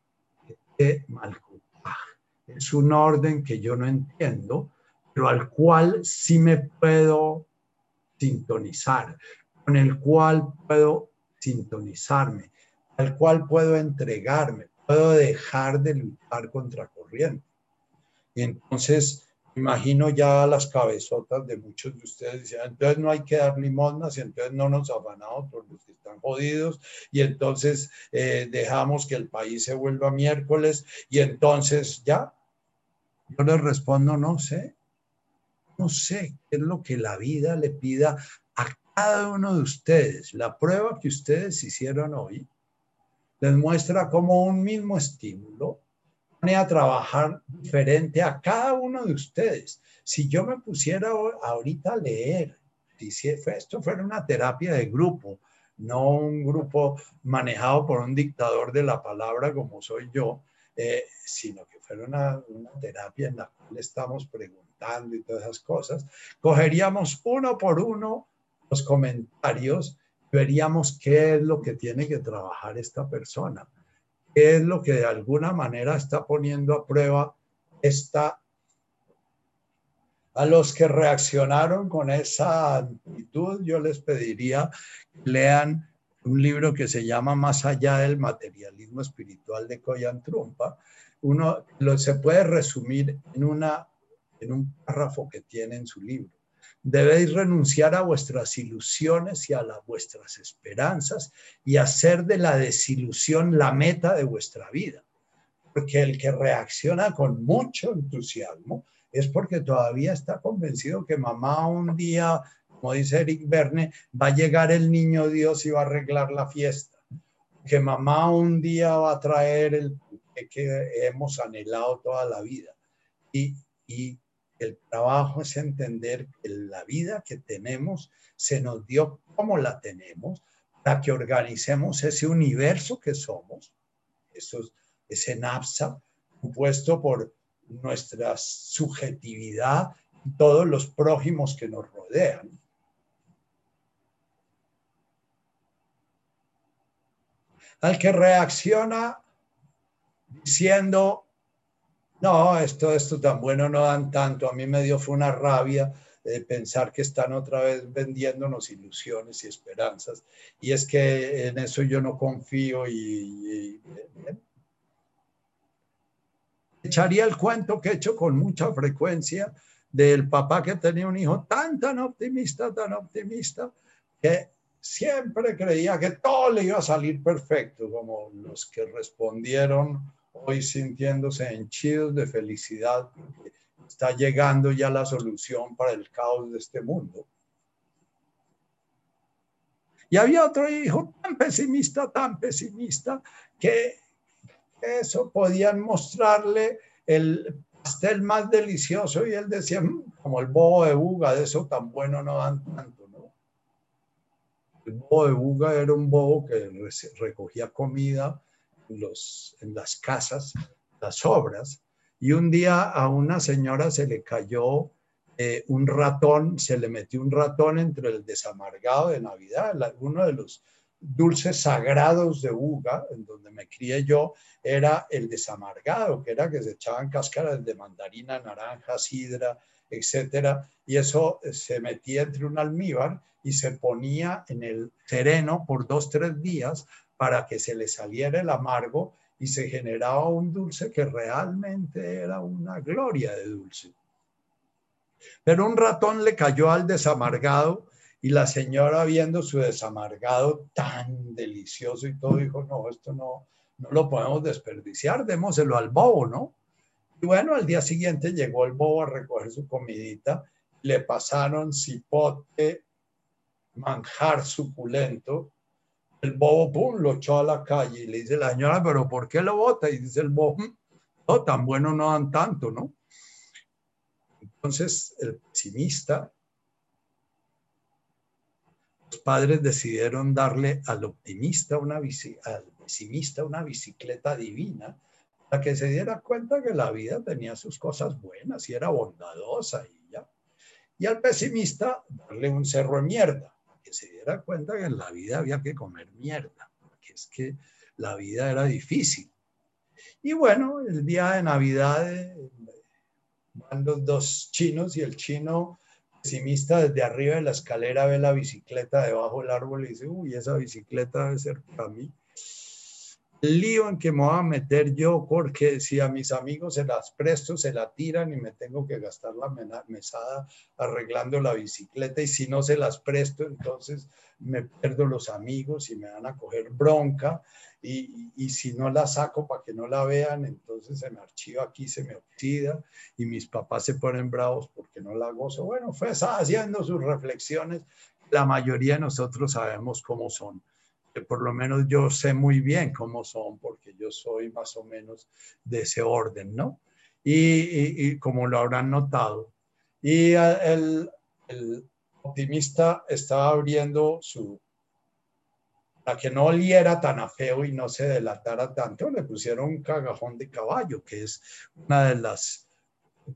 Es un orden que yo no entiendo, pero al cual sí me puedo sintonizar, con el cual puedo sintonizarme, al cual puedo entregarme, puedo dejar de luchar contra corriente. Y entonces, imagino ya las cabezotas de muchos de ustedes diciendo, entonces no hay que dar limosnas y entonces no nos afanamos por los que están jodidos y entonces eh, dejamos que el país se vuelva miércoles y entonces ya. Yo les respondo, no sé, no sé qué es lo que la vida le pida cada uno de ustedes. La prueba que ustedes hicieron hoy les muestra como un mismo estímulo pone a trabajar diferente a cada uno de ustedes. Si yo me pusiera ahorita a leer, si esto fuera una terapia de grupo, no un grupo manejado por un dictador de la palabra como soy yo, eh, sino que fuera una, una terapia en la cual estamos preguntando y todas esas cosas, cogeríamos uno por uno los comentarios veríamos qué es lo que tiene que trabajar esta persona, qué es lo que de alguna manera está poniendo a prueba esta... A los que reaccionaron con esa actitud, yo les pediría que lean un libro que se llama Más allá del materialismo espiritual de Koyan Trumpa. Uno lo, se puede resumir en una en un párrafo que tiene en su libro. Debéis renunciar a vuestras ilusiones y a vuestras esperanzas y hacer de la desilusión la meta de vuestra vida. Porque el que reacciona con mucho entusiasmo es porque todavía está convencido que mamá un día, como dice Eric Verne, va a llegar el niño Dios y va a arreglar la fiesta. Que mamá un día va a traer el que hemos anhelado toda la vida. Y el trabajo es entender que la vida que tenemos se nos dio como la tenemos para que organicemos ese universo que somos, ese NAPSA, compuesto por nuestra subjetividad y todos los prójimos que nos rodean. Al que reacciona diciendo, no, esto, esto tan bueno no dan tanto, a mí me dio fue una rabia de pensar que están otra vez vendiéndonos ilusiones y esperanzas. Y es que en eso yo no confío y, echaría el cuento que he hecho con mucha frecuencia del papá que tenía un hijo tan, tan optimista, tan optimista, que siempre creía que todo le iba a salir perfecto, como los que respondieron hoy sintiéndose henchidos de felicidad, porque está llegando ya la solución para el caos de este mundo. Y había otro hijo tan pesimista, tan pesimista, que eso podían mostrarle el pastel más delicioso y él decía, mm, como el bobo de buga, de eso tan bueno no dan tanto, ¿no? El bobo de buga era un bobo que recogía comida los, en las casas, las obras, y un día a una señora se le cayó eh, un ratón, se le metió un ratón entre el desamargado de Navidad, uno de los dulces sagrados de Uga, en donde me crié yo, era el desamargado, que era que se echaban cáscaras de mandarina, naranja, sidra, etcétera, y eso se metía entre un almíbar y se ponía en el sereno por dos, tres días para que se le saliera el amargo y se generaba un dulce que realmente era una gloria de dulce. Pero un ratón le cayó al desamargado y la señora viendo su desamargado tan delicioso y todo dijo, no, esto no, no lo podemos desperdiciar, démoselo al bobo, ¿no? Y bueno, al día siguiente llegó el bobo a recoger su comidita, le pasaron cipote, manjar suculento, el bobo, pum, lo echó a la calle y le dice la señora, pero ¿por qué lo bota? Y dice el bobo, no, tan bueno no dan tanto, ¿no? Entonces, el pesimista, los padres decidieron darle al optimista una al pesimista una bicicleta divina para que se diera cuenta que la vida tenía sus cosas buenas y era bondadosa y ya. Y al pesimista darle un cerro de mierda se diera cuenta que en la vida había que comer mierda, porque es que la vida era difícil. Y bueno, el día de Navidad eh, van los dos chinos y el chino pesimista desde arriba de la escalera ve la bicicleta debajo del árbol y dice, uy, esa bicicleta debe ser para mí lío en que me voy a meter yo, porque si a mis amigos se las presto, se la tiran y me tengo que gastar la mesada arreglando la bicicleta, y si no se las presto, entonces me pierdo los amigos y me van a coger bronca, y, y si no la saco para que no la vean, entonces se me archiva aquí, se me oxida, y mis papás se ponen bravos porque no la gozo. Bueno, fue haciendo sus reflexiones, la mayoría de nosotros sabemos cómo son por lo menos yo sé muy bien cómo son, porque yo soy más o menos de ese orden, ¿no? Y, como lo habrán notado. Y el, el, optimista estaba abriendo su, para que no oliera tan a feo y no se delatara tanto, le pusieron un cagajón de caballo, que es una de las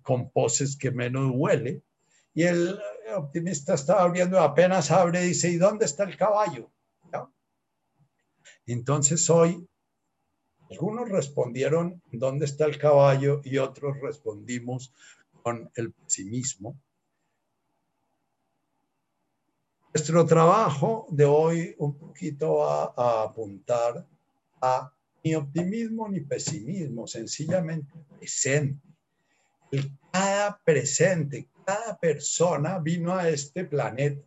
composes que menos huele. Y el optimista estaba abriendo, apenas abre, dice, ¿y dónde está el caballo? Entonces hoy, algunos respondieron, ¿dónde está el caballo? Y otros respondimos con el pesimismo. Nuestro trabajo de hoy un poquito va a apuntar a ni optimismo ni pesimismo, sencillamente presente. El cada presente, cada persona vino a este planeta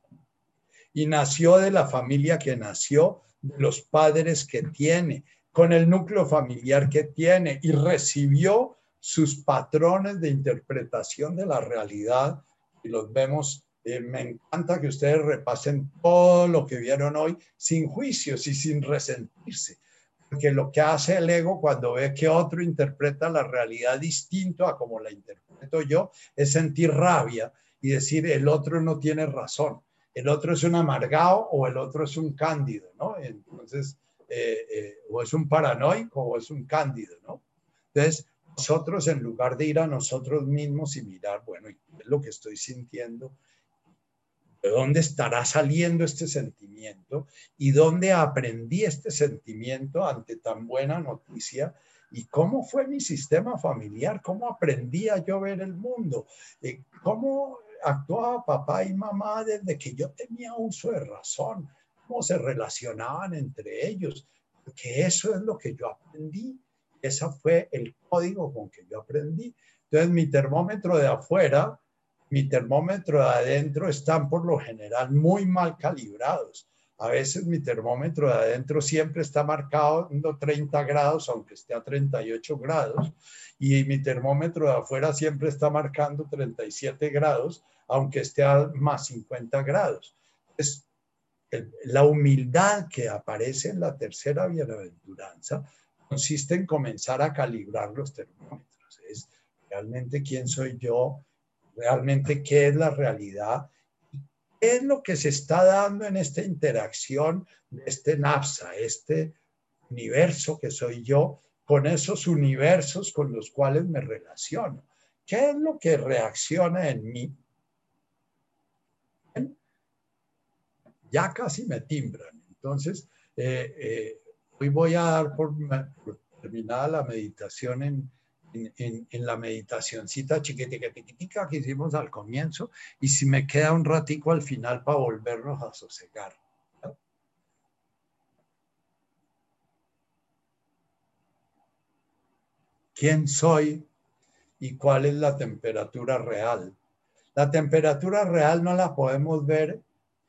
y nació de la familia que nació, los padres que tiene, con el núcleo familiar que tiene y recibió sus patrones de interpretación de la realidad y los vemos. Eh, me encanta que ustedes repasen todo lo que vieron hoy sin juicios y sin resentirse, porque lo que hace el ego cuando ve que otro interpreta la realidad distinto a como la interpreto yo es sentir rabia y decir el otro no tiene razón, el otro es un amargado o el otro es un cándido, ¿no? Entonces, eh, eh, o es un paranoico o es un cándido, ¿no? Entonces, nosotros en lugar de ir a nosotros mismos y mirar, bueno, ¿qué es lo que estoy sintiendo? ¿De dónde estará saliendo este sentimiento? ¿Y dónde aprendí este sentimiento ante tan buena noticia? ¿Y cómo fue mi sistema familiar? ¿Cómo aprendí a yo ver el mundo? Eh, ¿Cómo actuaba papá y mamá desde que yo tenía uso de razón? ¿Cómo se relacionaban entre ellos? Porque eso es lo que yo aprendí ese fue el código con que yo aprendí. Entonces, mi termómetro de afuera, mi termómetro de adentro están por lo general muy mal calibrados. A veces mi termómetro de adentro siempre está marcado en 30 grados, aunque esté a 38 grados, y mi termómetro de afuera siempre está marcando 37 grados, aunque esté a más 50 grados. Es la humildad que aparece en la tercera bienaventuranza consiste en comenzar a calibrar los termómetros. Es realmente quién soy yo, realmente qué es la realidad, qué es lo que se está dando en esta interacción de este NAPSA, este universo que soy yo, con esos universos con los cuales me relaciono. ¿Qué es lo que reacciona en mí? Ya casi me timbran. Entonces, eh, eh, Hoy voy a dar por, terminada la meditación en, en, en, la meditacióncita chiquitica, chiquitica que hicimos al comienzo y si me queda un ratico al final para volvernos a sosegar. ¿Quién soy y cuál es la temperatura real? La temperatura real no la podemos ver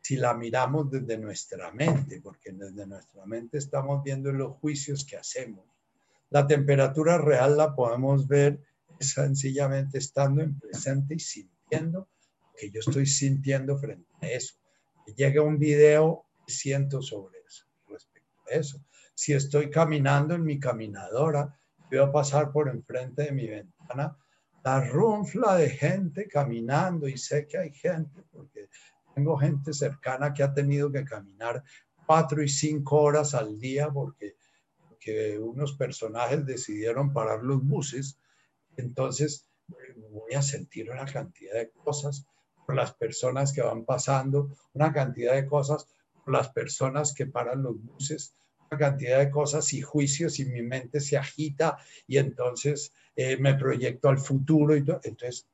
si la miramos desde nuestra mente, porque desde nuestra mente estamos viendo los juicios que hacemos. La temperatura real la podemos ver sencillamente estando en presente y sintiendo que yo estoy sintiendo frente a eso. Llega un video, siento sobre eso, respecto a eso. Si estoy caminando en mi caminadora, veo pasar por enfrente de mi ventana la runfla de gente caminando y sé que hay gente porque tengo gente cercana que ha tenido que caminar cuatro y cinco horas al día porque, unos personajes decidieron parar los buses. Entonces voy a sentir una cantidad de cosas por las personas que van pasando, una cantidad de cosas por las personas que paran los buses, una cantidad de cosas y juicios y mi mente se agita y entonces eh, me proyecto al futuro y todo. Entonces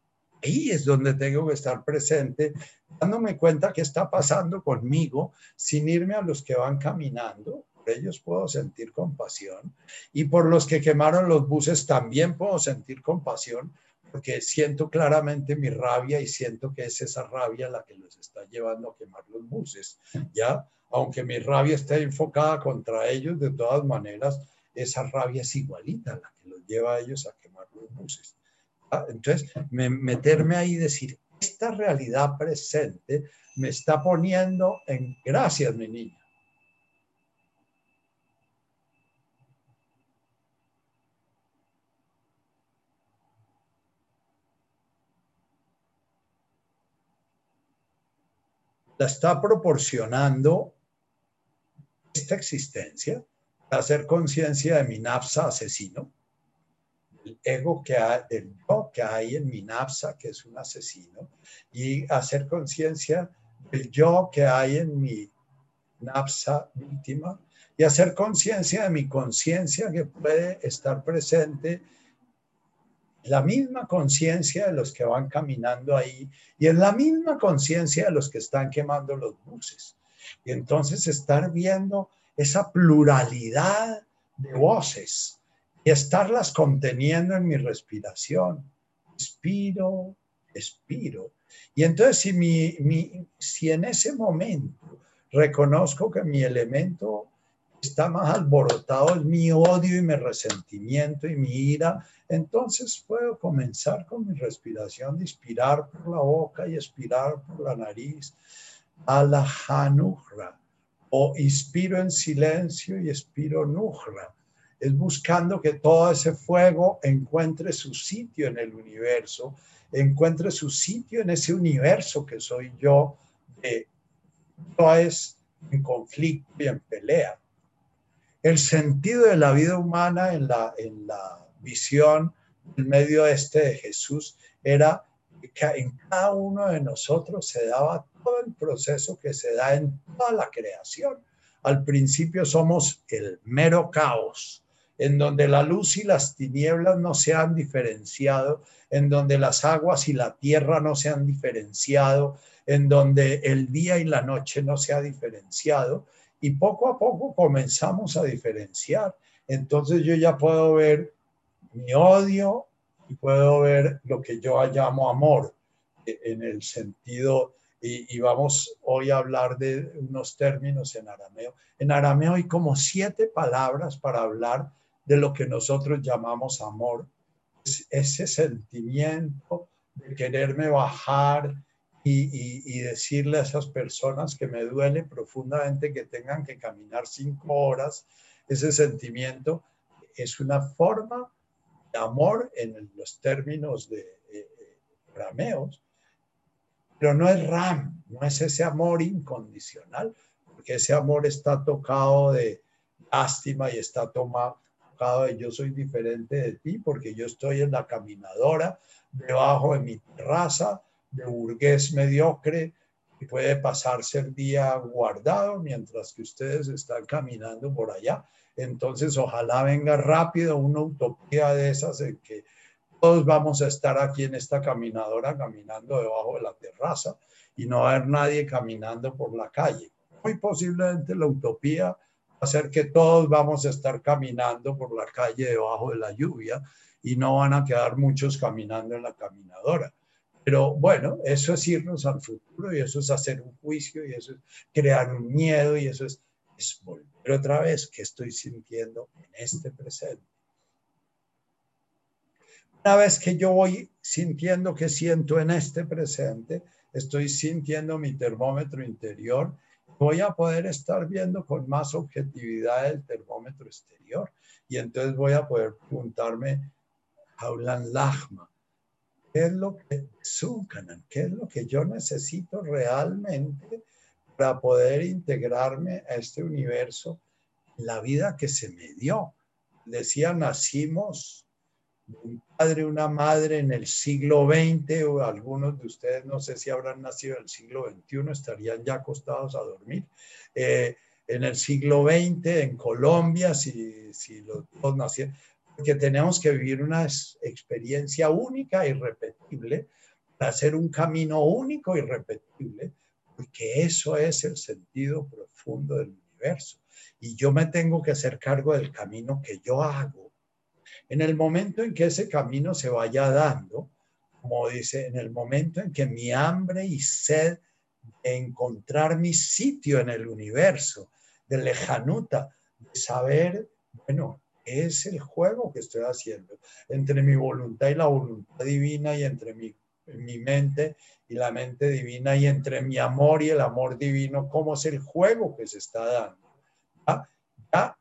Ahí es donde tengo que estar presente, dándome cuenta qué está pasando conmigo, sin irme a los que van caminando. Por ellos puedo sentir compasión. Y por los que quemaron los buses también puedo sentir compasión, porque siento claramente mi rabia y siento que es esa rabia la que los está llevando a quemar los buses. Ya, aunque mi rabia esté enfocada contra ellos, de todas maneras, esa rabia es igualita a la que los lleva a ellos a quemar los buses. Entonces, meterme ahí y decir, esta realidad presente me está poniendo en gracias, mi niña. La está proporcionando esta existencia, hacer conciencia de mi napsa asesino el ego que hay, el yo que hay en mi napsa, que es un asesino, y hacer conciencia del yo que hay en mi napsa víctima, y hacer conciencia de mi conciencia que puede estar presente la misma conciencia de los que van caminando ahí y en la misma conciencia de los que están quemando los buses. Y entonces estar viendo esa pluralidad de voces y estarlas conteniendo en mi respiración, expiro, expiro. Y entonces si, mi, si en ese momento reconozco que mi elemento está más alborotado, es mi odio y mi resentimiento y mi ira, entonces puedo comenzar con mi respiración de inspirar por la boca y expirar por la nariz a la Hanuhra, o inspiro en silencio y expiro Nuhra. Es buscando que todo ese fuego encuentre su sitio en el universo, encuentre su sitio en ese universo que soy yo, de no es en conflicto y en pelea. El sentido de la vida humana en la, en la visión del medio este de Jesús era que en cada uno de nosotros se daba todo el proceso que se da en toda la creación. Al principio somos el mero caos, en donde la luz y las tinieblas no se han diferenciado, en donde las aguas y la tierra no se han diferenciado, en donde el día y la noche no se ha diferenciado, y poco a poco comenzamos a diferenciar. Entonces yo ya puedo ver mi odio y puedo ver lo que yo llamo amor, e, en el sentido y, vamos hoy a hablar de unos términos en arameo. En arameo hay como siete palabras para hablar de lo que nosotros llamamos amor. ese sentimiento de quererme bajar y, y, decirle a esas personas que me duele profundamente que tengan que caminar cinco horas. Ese sentimiento es una forma de amor en los términos de eh, eh, arameos pero no es Ram, no es ese amor incondicional, porque ese amor está tocado de lástima y está de yo soy diferente de ti, porque yo estoy en la caminadora, debajo de mi terraza, de burgués mediocre, y puede pasarse el día guardado mientras que ustedes están caminando por allá. Entonces, ojalá venga rápido una utopía de esas en que todos vamos a estar aquí en esta caminadora caminando debajo de la terraza y no va a haber nadie caminando por la calle. Muy posiblemente la utopía a ser que todos vamos a estar caminando por la calle debajo de la lluvia y no van a quedar muchos caminando en la caminadora. Pero bueno, eso es irnos al futuro y eso es hacer un juicio y eso es crear un miedo y eso es, es volver otra vez que estoy sintiendo en este presente. Una vez que yo voy sintiendo que siento en este presente, estoy sintiendo mi termómetro interior, voy a poder estar viendo con más objetividad el termómetro exterior. Y entonces voy a poder preguntarme, Jaulan Lachma, ¿qué es lo que ¿Qué es lo que yo necesito realmente para poder integrarme a este universo, la vida que se me dio? Decía, nacimos un padre, una madre en el siglo XX, o algunos de ustedes no sé si habrán nacido en el siglo XXI, estarían ya acostados a dormir. Eh, en el siglo XX, en Colombia, si, si los dos nacieron, porque tenemos que vivir una experiencia única, y repetible para hacer un camino único y repetible, porque eso es el sentido profundo del universo. Y yo me tengo que hacer cargo del camino que yo hago en el momento en que ese camino se vaya dando, como dice, en el momento en que mi hambre y sed de encontrar mi sitio en el universo, de lejanuta, de saber, bueno, es el juego que estoy haciendo entre mi voluntad y la voluntad divina y entre mi, mi mente y la mente divina y entre mi amor y el amor divino, cómo es el juego que se está dando. ¿Ya? ya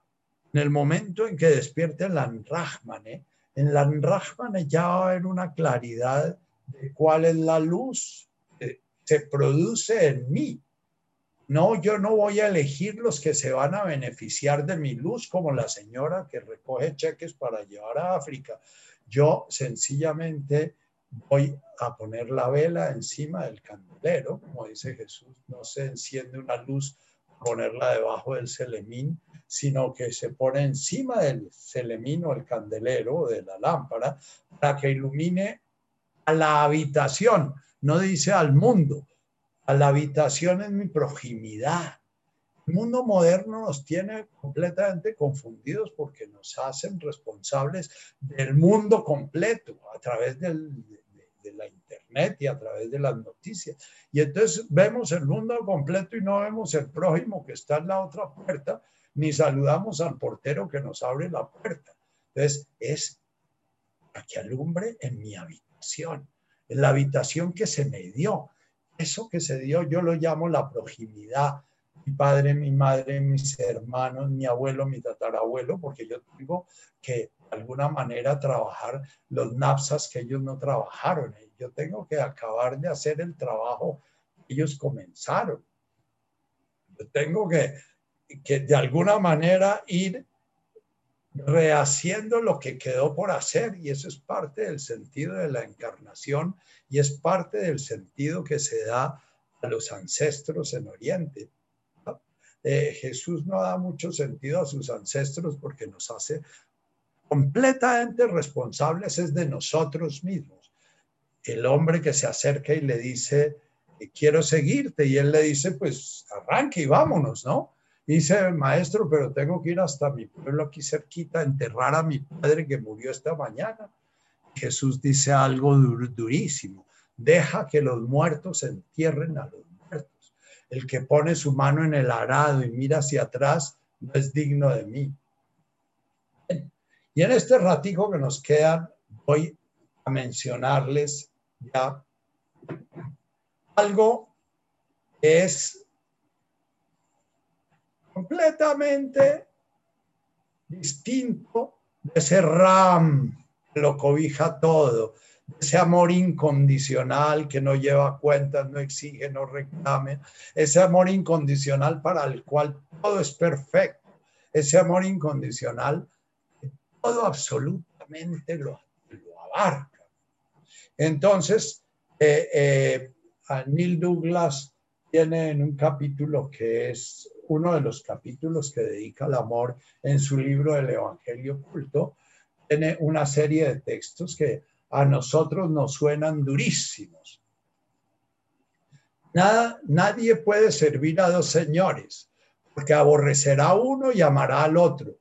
en el momento en que despierte el Anrahmane, en el Anrahmane ya va a haber una claridad de cuál es la luz que se produce en mí. No, yo no voy a elegir los que se van a beneficiar de mi luz, como la señora que recoge cheques para llevar a África. Yo sencillamente voy a poner la vela encima del candelero, como dice Jesús, no se enciende una luz, ponerla debajo del selemín, sino que se pone encima del celemino, el candelero de la lámpara, para que ilumine a la habitación, no dice al mundo, a la habitación en mi proximidad. El mundo moderno nos tiene completamente confundidos porque nos hacen responsables del mundo completo a través del, de la internet y a través de las noticias. Y entonces vemos el mundo completo y no vemos el prójimo que está en la otra puerta, ni saludamos al portero que nos abre la puerta. Entonces es para que alumbre en mi habitación, en la habitación que se me dio. Eso que se dio yo lo llamo la proximidad. Mi padre, mi madre, mis hermanos, mi abuelo, mi tatarabuelo, porque yo tengo que de alguna manera trabajar los napsas que ellos no trabajaron. Yo tengo que acabar de hacer el trabajo que ellos comenzaron. Yo tengo que, que de alguna manera ir rehaciendo lo que quedó por hacer y eso es parte del sentido de la encarnación y es parte del sentido que se da a los ancestros en Oriente. Eh, Jesús no da mucho sentido a sus ancestros porque nos hace completamente responsables es de nosotros mismos. El hombre que se acerca y le dice, quiero seguirte, y él le dice, pues arranque y vámonos, ¿no? Dice, maestro, pero tengo que ir hasta mi pueblo aquí cerquita a enterrar a mi padre que murió esta mañana. Jesús dice algo durísimo. Deja que los muertos entierren a los muertos. El que pone su mano en el arado y mira hacia atrás no es digno de mí. Y en este ratico que nos queda, voy a mencionarles ya algo es completamente distinto de ese ram que lo cobija todo, ese amor incondicional que no lleva cuentas, no exige, no reclame, ese amor incondicional para el cual todo es perfecto, ese amor incondicional que todo absolutamente lo, abarca. Entonces, eh, eh, Neil Douglas tiene en un capítulo que es uno de los capítulos que dedica al amor en su libro El Evangelio Oculto, tiene una serie de textos que a nosotros nos suenan durísimos. Nada, nadie puede servir a dos señores, porque aborrecerá uno y amará al otro.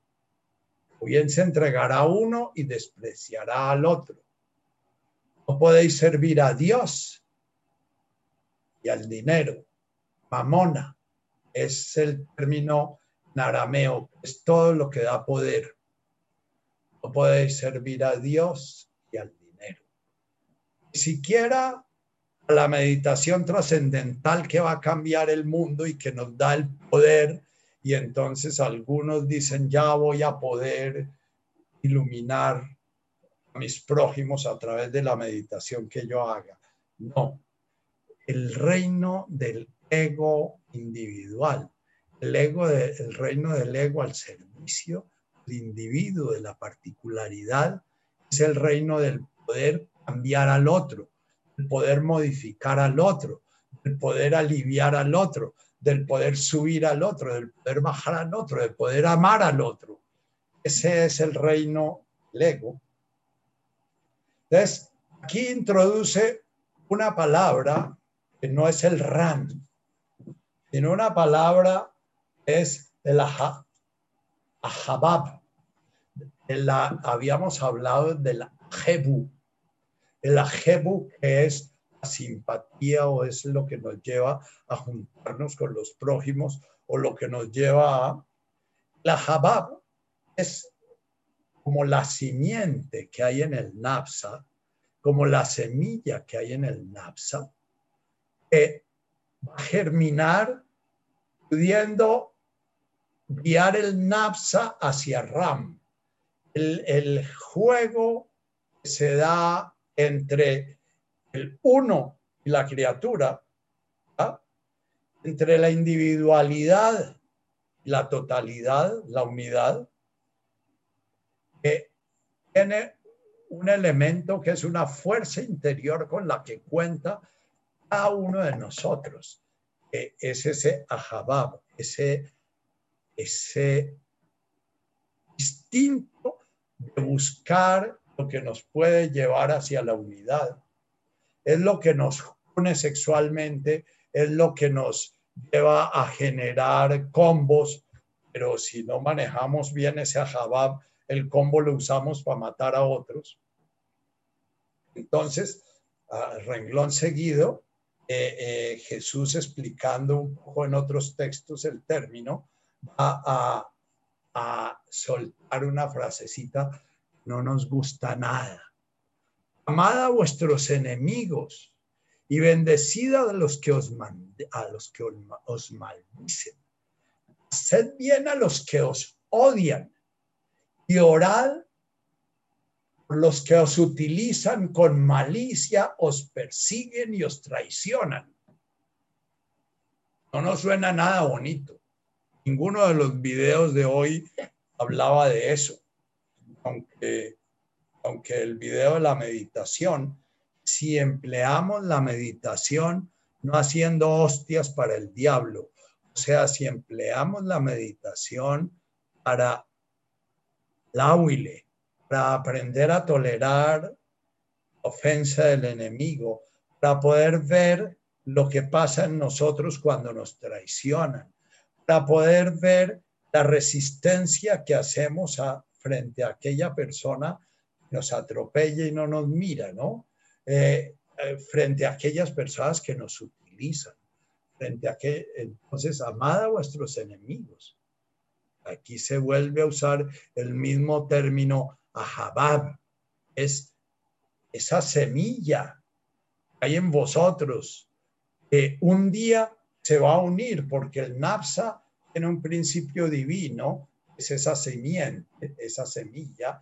O bien se entregará uno y despreciará al otro. No podéis servir a Dios y al dinero, mamona es el término narameo, es todo lo que da poder. No podéis servir a Dios y al dinero. Ni siquiera a la meditación trascendental que va a cambiar el mundo y que nos da el poder. Y entonces algunos dicen, ya voy a poder iluminar mis prójimos a través de la meditación que yo haga. No, el reino del ego individual, el ego del reino del ego al servicio del individuo, de la particularidad, es el reino del poder cambiar al otro, el poder modificar al otro, el poder aliviar al otro, del poder subir al otro, del poder bajar al otro, del poder amar al otro. Ese es el reino del ego. Entonces, aquí introduce una palabra que no es el ram, en una palabra es el ahabab. La, habíamos hablado del ajebu. El ajebu que es la simpatía o es lo que nos lleva a juntarnos con los prójimos o lo que nos lleva a... La habab es como la simiente que hay en el napsa, como la semilla que hay en el napsa, que va a germinar pudiendo guiar el napsa hacia Ram. El, juego se da entre el uno y la criatura, ¿ah? entre la individualidad y la totalidad, la unidad, que tiene un elemento que es una fuerza interior con la que cuenta cada uno de nosotros es ese ahabab, ese, ese instinto de buscar lo que nos puede llevar hacia la unidad. Es lo que nos une sexualmente, es lo que nos lleva a generar combos, pero si no manejamos bien ese ahabab, el combo lo usamos para matar a otros. Entonces, renglón seguido, eh, eh, Jesús explicando un poco en otros textos el término, va a, a soltar una frasecita, no nos gusta nada. Amad a vuestros enemigos y bendecida a los que os, a los que os maldicen. Haced bien a los que os odian y orad los que os utilizan con malicia, os persiguen y os traicionan. No nos suena nada bonito. Ninguno de los videos de hoy hablaba de eso. Aunque, aunque el video de la meditación, si empleamos la meditación no haciendo hostias para el diablo, o sea, si empleamos la meditación para la huile, para aprender a tolerar ofensa del enemigo, para poder ver lo que pasa en nosotros cuando nos traicionan, para poder ver la resistencia que hacemos frente a aquella persona que nos atropella y no nos mira, ¿no? Eh, eh, frente a aquellas personas que nos utilizan, frente a que, entonces, amad a vuestros enemigos. Aquí se vuelve a usar el mismo término Ahabab, es esa semilla que hay en vosotros, que un día se va a unir, porque el Napsa tiene un principio divino, es esa semiente, esa semilla,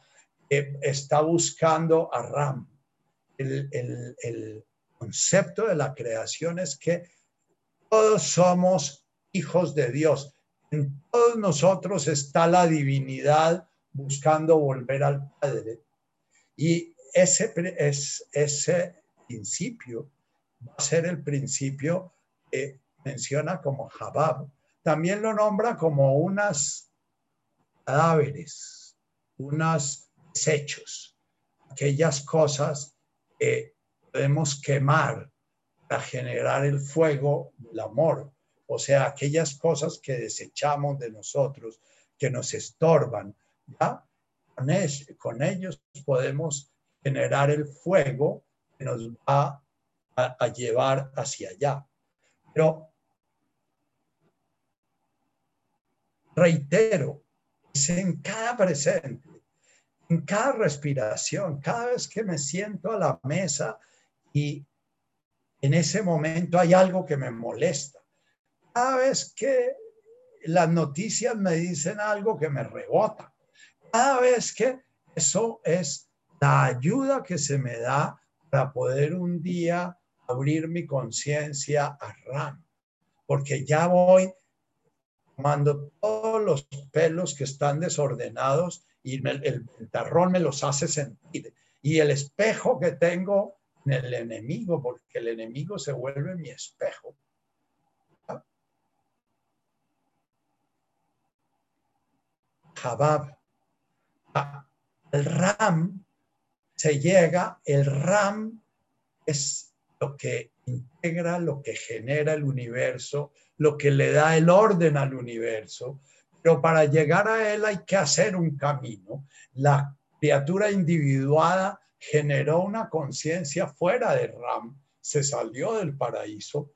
que está buscando a Ram. El, el concepto de la creación es que todos somos hijos de Dios. En todos nosotros está la divinidad buscando volver al Padre. Y ese, es, ese principio va a ser el principio que menciona como Jabab. También lo nombra como unas cadáveres, unos desechos, aquellas cosas que podemos quemar para generar el fuego del amor. O sea, aquellas cosas que desechamos de nosotros, que nos estorban, ¿ya? Con, ellos podemos generar el fuego que nos va a, llevar hacia allá. Pero reitero, es en cada presente, en cada respiración, cada vez que me siento a la mesa y en ese momento hay algo que me molesta. Cada vez que las noticias me dicen algo que me rebota. Cada vez que eso es la ayuda que se me da para poder un día abrir mi conciencia a RAM, porque ya voy tomando todos los pelos que están desordenados y el ventarrón me los hace sentir. Y el espejo que tengo en el enemigo, porque el enemigo se vuelve mi espejo. Jabab el RAM se llega, el RAM es lo que integra, lo que genera el universo, lo que le da el orden al universo, pero para llegar a él hay que hacer un camino. La criatura individuada generó una conciencia fuera de RAM, se salió del paraíso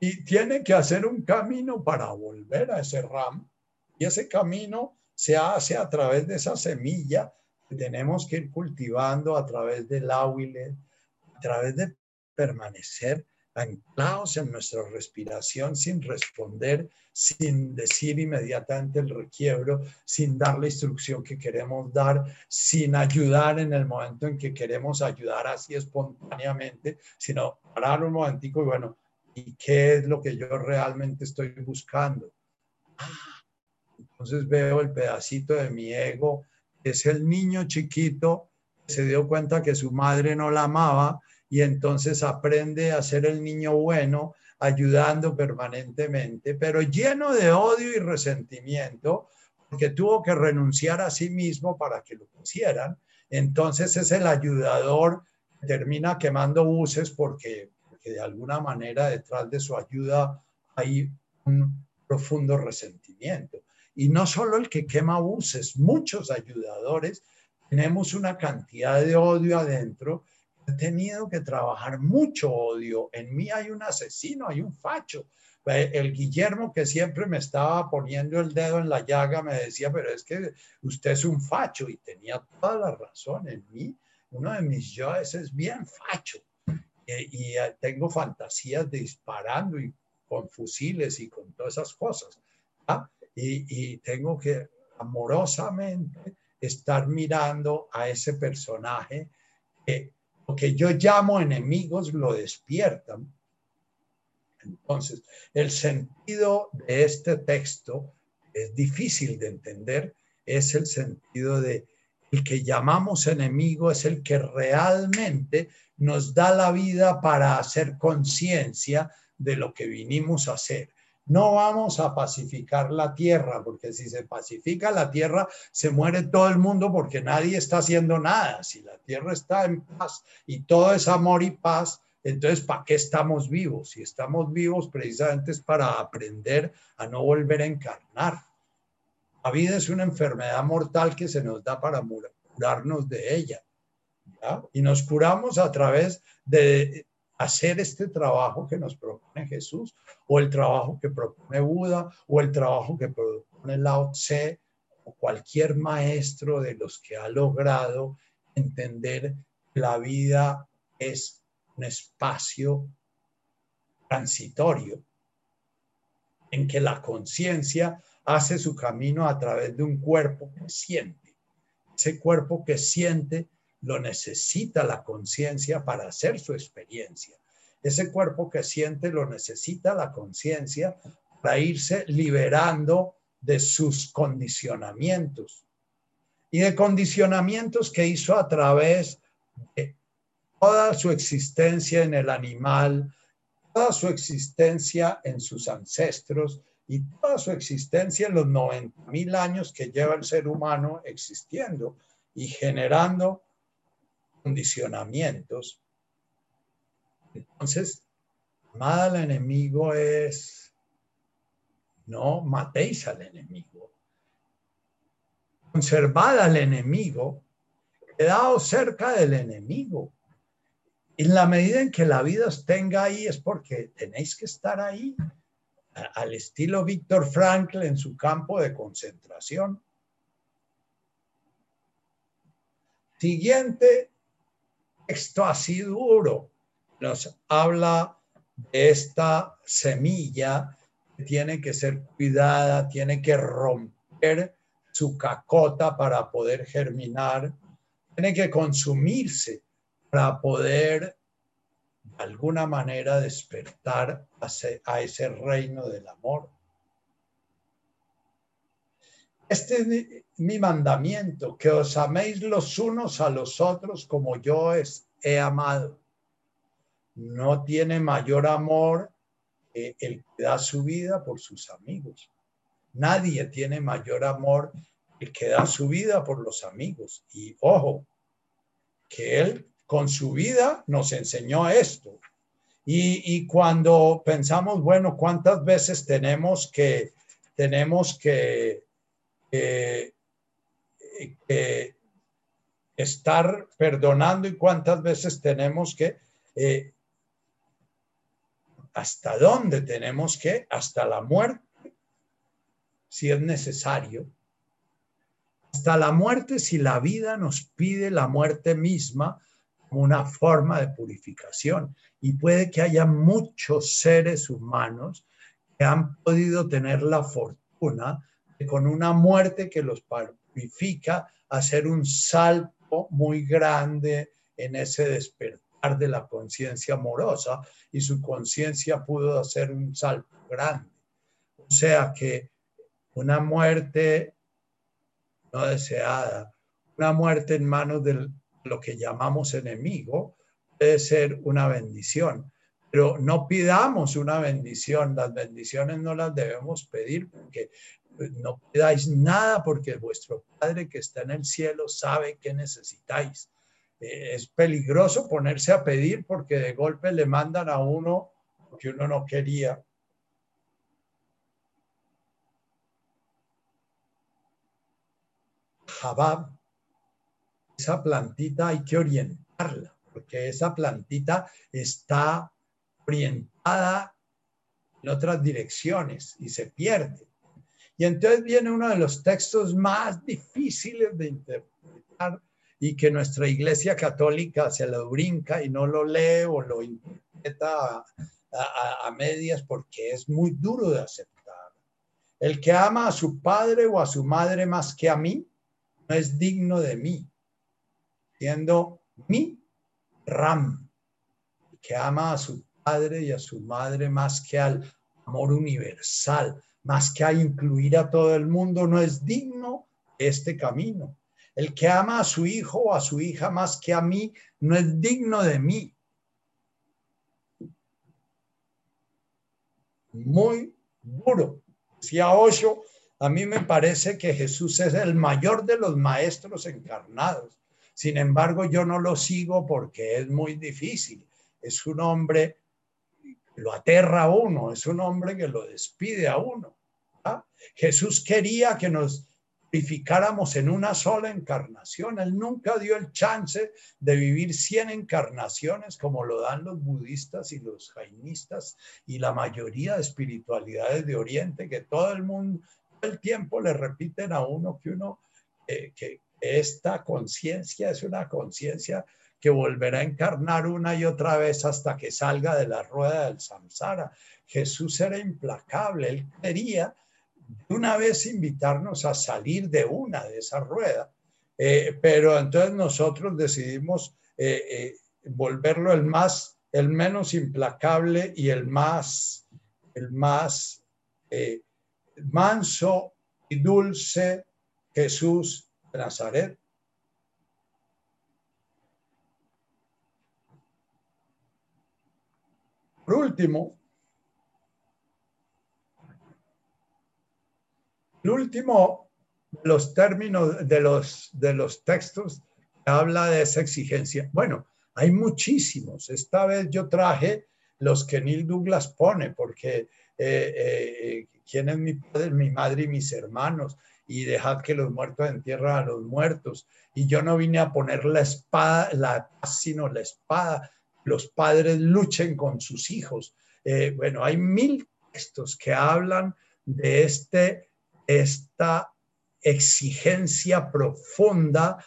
y tiene que hacer un camino para volver a ese RAM. Y ese camino se hace a través de esa semilla que tenemos que ir cultivando a través del áhuile, a través de permanecer anclados en nuestra respiración sin responder, sin decir inmediatamente el requiebro, sin dar la instrucción que queremos dar, sin ayudar en el momento en que queremos ayudar así espontáneamente, sino parar un momentico y bueno, ¿y qué es lo que yo realmente estoy buscando? Ah, entonces veo el pedacito de mi ego, es el niño chiquito que se dio cuenta que su madre no la amaba y entonces aprende a ser el niño bueno, ayudando permanentemente, pero lleno de odio y resentimiento, porque tuvo que renunciar a sí mismo para que lo pusieran. Entonces es el ayudador que termina quemando buses porque de alguna manera detrás de su ayuda hay un profundo resentimiento. Y no solo el que quema buses, muchos ayudadores tenemos una cantidad de odio adentro He tenido que trabajar mucho odio. En mí hay un asesino, hay un facho. El Guillermo que siempre me estaba poniendo el dedo en la llaga me decía, pero es que usted es un facho y tenía toda la razón en mí. Uno de mis yoes es bien facho y, eh, tengo fantasías de disparando y con fusiles y con todas esas cosas. ¿ah? Y, tengo que amorosamente estar mirando a ese personaje que lo que yo llamo enemigos lo despiertan. Entonces, el sentido de este texto es difícil de entender, es el sentido de el que llamamos enemigo es el que realmente nos da la vida para hacer conciencia de lo que vinimos a hacer. No vamos a pacificar la tierra, porque si se pacifica la tierra, se muere todo el mundo porque nadie está haciendo nada. Si la tierra está en paz y todo es amor y paz, entonces, ¿para qué estamos vivos? Si estamos vivos, precisamente es para aprender a no volver a encarnar. La vida es una enfermedad mortal que se nos da para curarnos de ella. Y nos curamos a través de hacer este trabajo que nos propone Jesús, o el trabajo que propone Buda, o el trabajo que propone Lao Tse, o cualquier maestro de los que ha logrado entender que la vida es un espacio transitorio, en que la conciencia hace su camino a través de un cuerpo que siente. Ese cuerpo que siente lo necesita la conciencia para hacer su experiencia. Ese cuerpo que siente lo necesita la conciencia para irse liberando de sus condicionamientos y de condicionamientos que hizo a través de toda su existencia en el animal, toda su existencia en sus ancestros y toda su existencia en los 90 mil años que lleva el ser humano existiendo y generando condicionamientos. Entonces, amada al enemigo es, no matéis al enemigo. Conservad al enemigo, quedaos cerca del enemigo. En la medida en que la vida os tenga ahí es porque tenéis que estar ahí, al estilo Víctor Frankl en su campo de concentración. Siguiente texto así duro nos habla de esta semilla que tiene que ser cuidada, tiene que romper su cacota para poder germinar, tiene que consumirse para poder de alguna manera despertar a ese reino del amor. Este es mi mandamiento, que os améis los unos a los otros como yo he amado. No tiene mayor amor el que da su vida por sus amigos. Nadie tiene mayor amor el que da su vida por los amigos. Y ojo, que él con su vida nos enseñó esto. Y, y cuando pensamos, bueno, ¿cuántas veces tenemos que, tenemos que estar perdonando y cuántas veces tenemos que, eh, hasta dónde tenemos que, hasta la muerte, si es necesario, hasta la muerte si la vida nos pide la muerte misma como una forma de purificación. Y puede que haya muchos seres humanos que han podido tener la fortuna con una muerte que los purifica, hacer un salto muy grande en ese despertar de la conciencia amorosa y su conciencia pudo hacer un salto grande. O sea que una muerte no deseada, una muerte en manos de lo que llamamos enemigo, puede ser una bendición. Pero no pidamos una bendición, las bendiciones no las debemos pedir porque no pidáis nada porque vuestro Padre que está en el cielo sabe que necesitáis. Eh, es peligroso ponerse a pedir porque de golpe le mandan a uno que uno no quería. Jabab, esa plantita hay que orientarla. porque esa plantita está orientada en otras direcciones y se pierde. Y entonces viene uno de los textos más difíciles de interpretar y que nuestra iglesia católica se lo brinca y no lo lee o lo interpreta a, medias porque es muy duro de aceptar. El que ama a su padre o a su madre más que a mí, no es digno de mí, siendo mi ram, que ama a su padre y a su madre más que al amor universal, más que a incluir a todo el mundo, no es digno este camino. El que ama a su hijo o a su hija más que a mí, no es digno de mí. Muy duro. Decía Osho, a mí me parece que Jesús es el mayor de los maestros encarnados. Sin embargo, yo no lo sigo porque es muy difícil. Es un hombre lo aterra a uno, es un hombre que lo despide a uno. ¿ah? Jesús quería que nos purificáramos en una sola encarnación. Él nunca dio el chance de vivir 100 encarnaciones como lo dan los budistas y los jainistas y la mayoría de espiritualidades de Oriente, que todo el mundo, todo el tiempo le repiten a uno que uno, eh, que esta conciencia es una conciencia que volverá a encarnar una y otra vez hasta que salga de la rueda del samsara. Jesús era implacable, él quería de una vez invitarnos a salir de una de esa rueda, eh, pero entonces nosotros decidimos eh, eh, volverlo el más, el menos implacable y el más, el más manso y dulce Jesús de Nazaret. Por último, el último de los términos de los, de los textos que habla de esa exigencia. Bueno, hay muchísimos. Esta vez yo traje los que Neil Douglas pone, porque eh, eh, quién es mi padre, mi madre y mis hermanos, y dejad que los muertos entierren a los muertos. Y yo no vine a poner la espada, la sino la espada los padres luchen con sus hijos. Eh, bueno, hay mil textos que hablan de este, esta exigencia profunda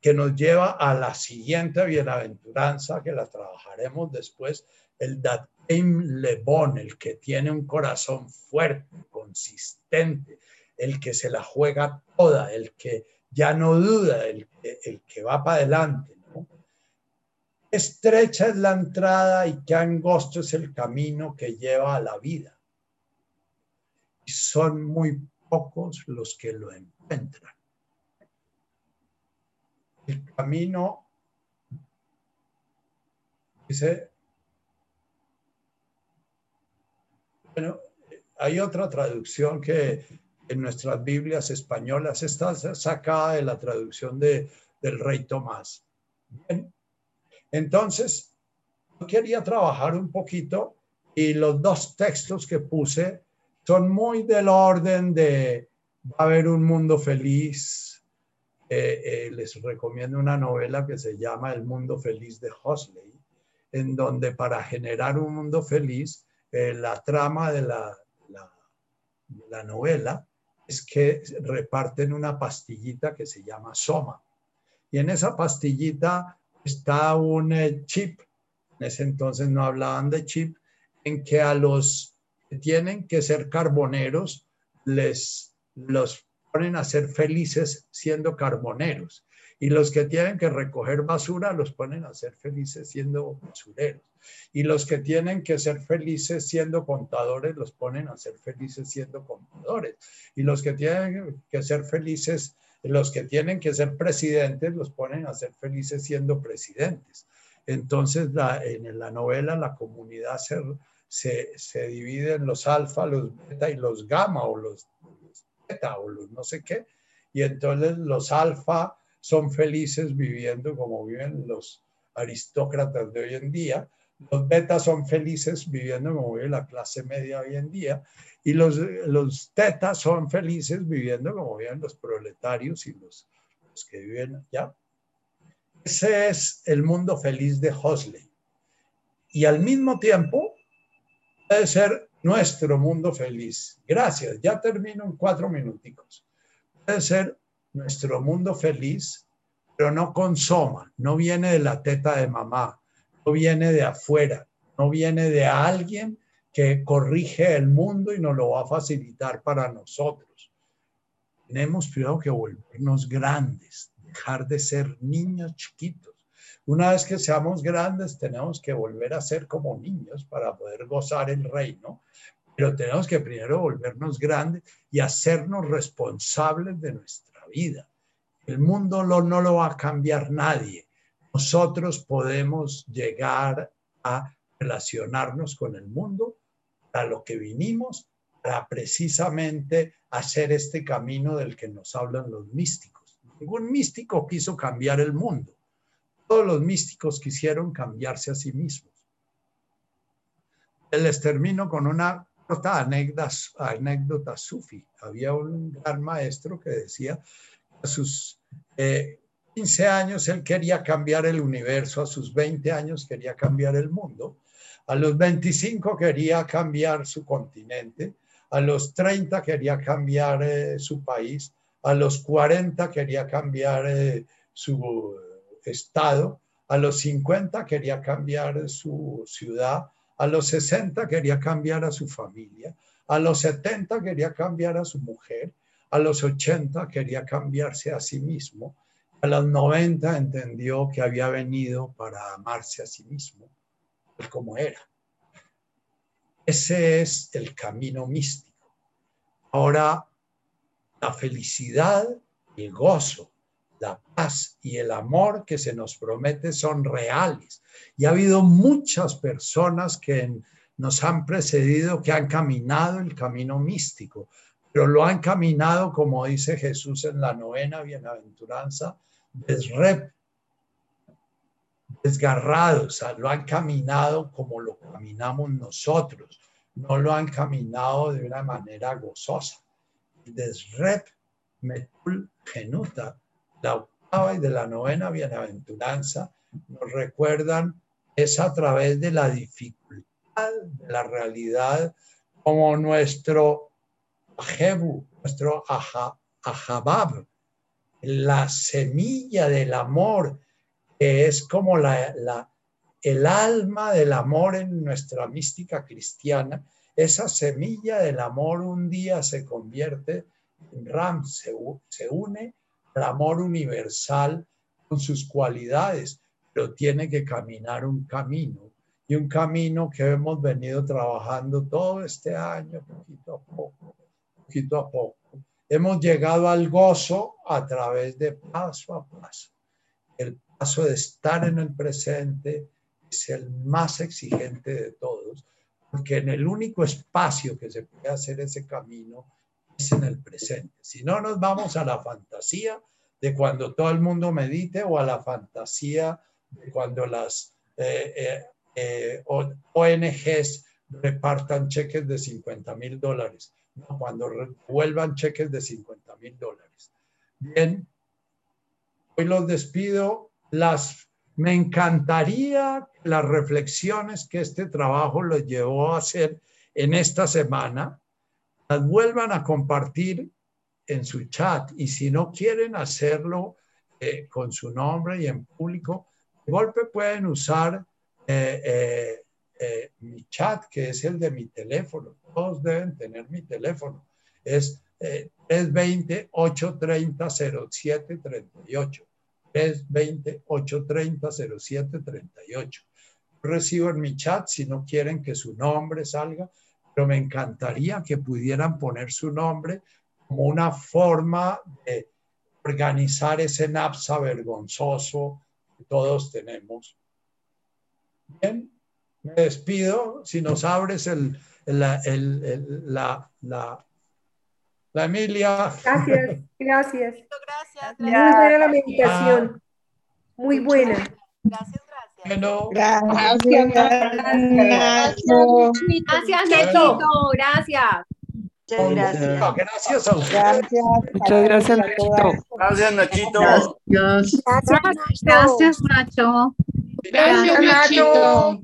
que nos lleva a la siguiente bienaventuranza, que la trabajaremos después, el Datim Lebon, el que tiene un corazón fuerte, consistente, el que se la juega toda, el que ya no duda, el, el que va para adelante estrecha es la entrada y qué angosto es el camino que lleva a la vida. Y son muy pocos los que lo encuentran. El camino, dice, bueno, hay otra traducción que en nuestras Biblias españolas está sacada de la traducción de, del rey Tomás. Bien, entonces, yo quería trabajar un poquito y los dos textos que puse son muy del orden de va a haber un mundo feliz. Eh, eh, les recomiendo una novela que se llama El mundo feliz de Huxley, en donde para generar un mundo feliz, eh, la trama de la, la novela es que reparten una pastillita que se llama Soma. Y en esa pastillita está un eh, chip, en ese entonces no hablaban de chip, en que a los que tienen que ser carboneros les los ponen a ser felices siendo carboneros. Y los que tienen que recoger basura los ponen a ser felices siendo basureros. Y los que tienen que ser felices siendo contadores los ponen a ser felices siendo contadores. Y los que tienen que ser felices los que tienen que ser presidentes los ponen a ser felices siendo presidentes. Entonces, en la novela la comunidad se, se, divide en los alfa, los beta y los gamma o los, los beta o los no sé qué. Y entonces los alfa son felices viviendo como viven los aristócratas de hoy en día. Los betas son felices viviendo como vive la clase media hoy en día y los, los tetas son felices viviendo como viven los proletarios y los, que viven allá. Ese es el mundo feliz de Hosley. Y al mismo tiempo puede ser nuestro mundo feliz. Gracias, ya termino en cuatro minuticos. Puede ser nuestro mundo feliz, pero no consoma, no viene de la teta de mamá, no viene de afuera, no viene de alguien que corrige el mundo y nos lo va a facilitar para nosotros. Tenemos primero que volvernos grandes, dejar de ser niños chiquitos. Una vez que seamos grandes, tenemos que volver a ser como niños para poder gozar el reino, pero tenemos que primero volvernos grandes y hacernos responsables de nuestra vida. El mundo no lo va a cambiar nadie. Nosotros podemos llegar a relacionarnos con el mundo para lo que vinimos, para precisamente hacer este camino del que nos hablan los místicos. Ningún místico quiso cambiar el mundo. Todos los místicos quisieron cambiarse a sí mismos. Les termino con una corta anécdota, sufi. Había un gran maestro que decía a sus 15 eh, años él quería cambiar el universo, a sus 20 años quería cambiar el mundo a los 25 quería cambiar su continente, a los 30 quería cambiar eh, su país, a los 40 quería cambiar eh, su estado, a los 50 quería cambiar su ciudad, a los 60 quería cambiar a su familia, a los 70 quería cambiar a su mujer, a los 80 quería cambiarse a sí mismo, a los 90 entendió que había venido para amarse a sí mismo como era. Ese es el camino místico. Ahora, la felicidad, el gozo, la paz y el amor que se nos promete son reales. Y ha habido muchas personas que nos han precedido, que han caminado el camino místico, pero lo han caminado, como dice Jesús en la novena bienaventuranza, desrep, desgarrados, lo han caminado como lo caminamos nosotros, no lo han caminado de una manera gozosa. Desrep metul genuta, la octava y de la novena bienaventuranza, nos recuerdan es a través de la dificultad de la realidad como nuestro ajebu, nuestro ahabab, la semilla del amor que es como la, el alma del amor en nuestra mística cristiana, esa semilla del amor un día se convierte en ram, se, se une al amor universal con sus cualidades, pero tiene que caminar un camino y un camino que hemos venido trabajando todo este año, poquito a poco, poquito a poco. Hemos llegado al gozo a través de paso a paso. El paso de estar en el presente es el más exigente de todos, porque en el único espacio que se puede hacer ese camino es en el presente. Si no, nos vamos a la fantasía de cuando todo el mundo medite o a la fantasía de cuando las eh, eh, eh, ONGs repartan cheques de 50 mil dólares, cuando vuelvan cheques de 50 mil dólares. Bien, hoy los despido. Las, me encantaría las reflexiones que este trabajo los llevó a hacer en esta semana, las vuelvan a compartir en su chat. Y si no quieren hacerlo eh, con su nombre y en público, de golpe pueden usar eh, eh, mi chat, que es el de mi teléfono. Todos deben tener mi teléfono. Es 320-830-0738. 320 830 0738. Recibo en mi chat si no quieren que su nombre salga, pero me encantaría que pudieran poner su nombre como una forma de organizar ese NAPSA vergonzoso que todos tenemos. Bien, me despido. Si nos abres el, la, la, la la Emilia. Gracias, gracias. Gracias, Muy buena la meditación. Muy buena. Gracias, gracias. Gracias, gracias. Gracias, Gracias. Muchas gracias. Gracias a usted. Gracias. Muchas gracias, Nachito. Gracias, Nachito. Gracias. Gracias, Nacho. Gracias, Nachito.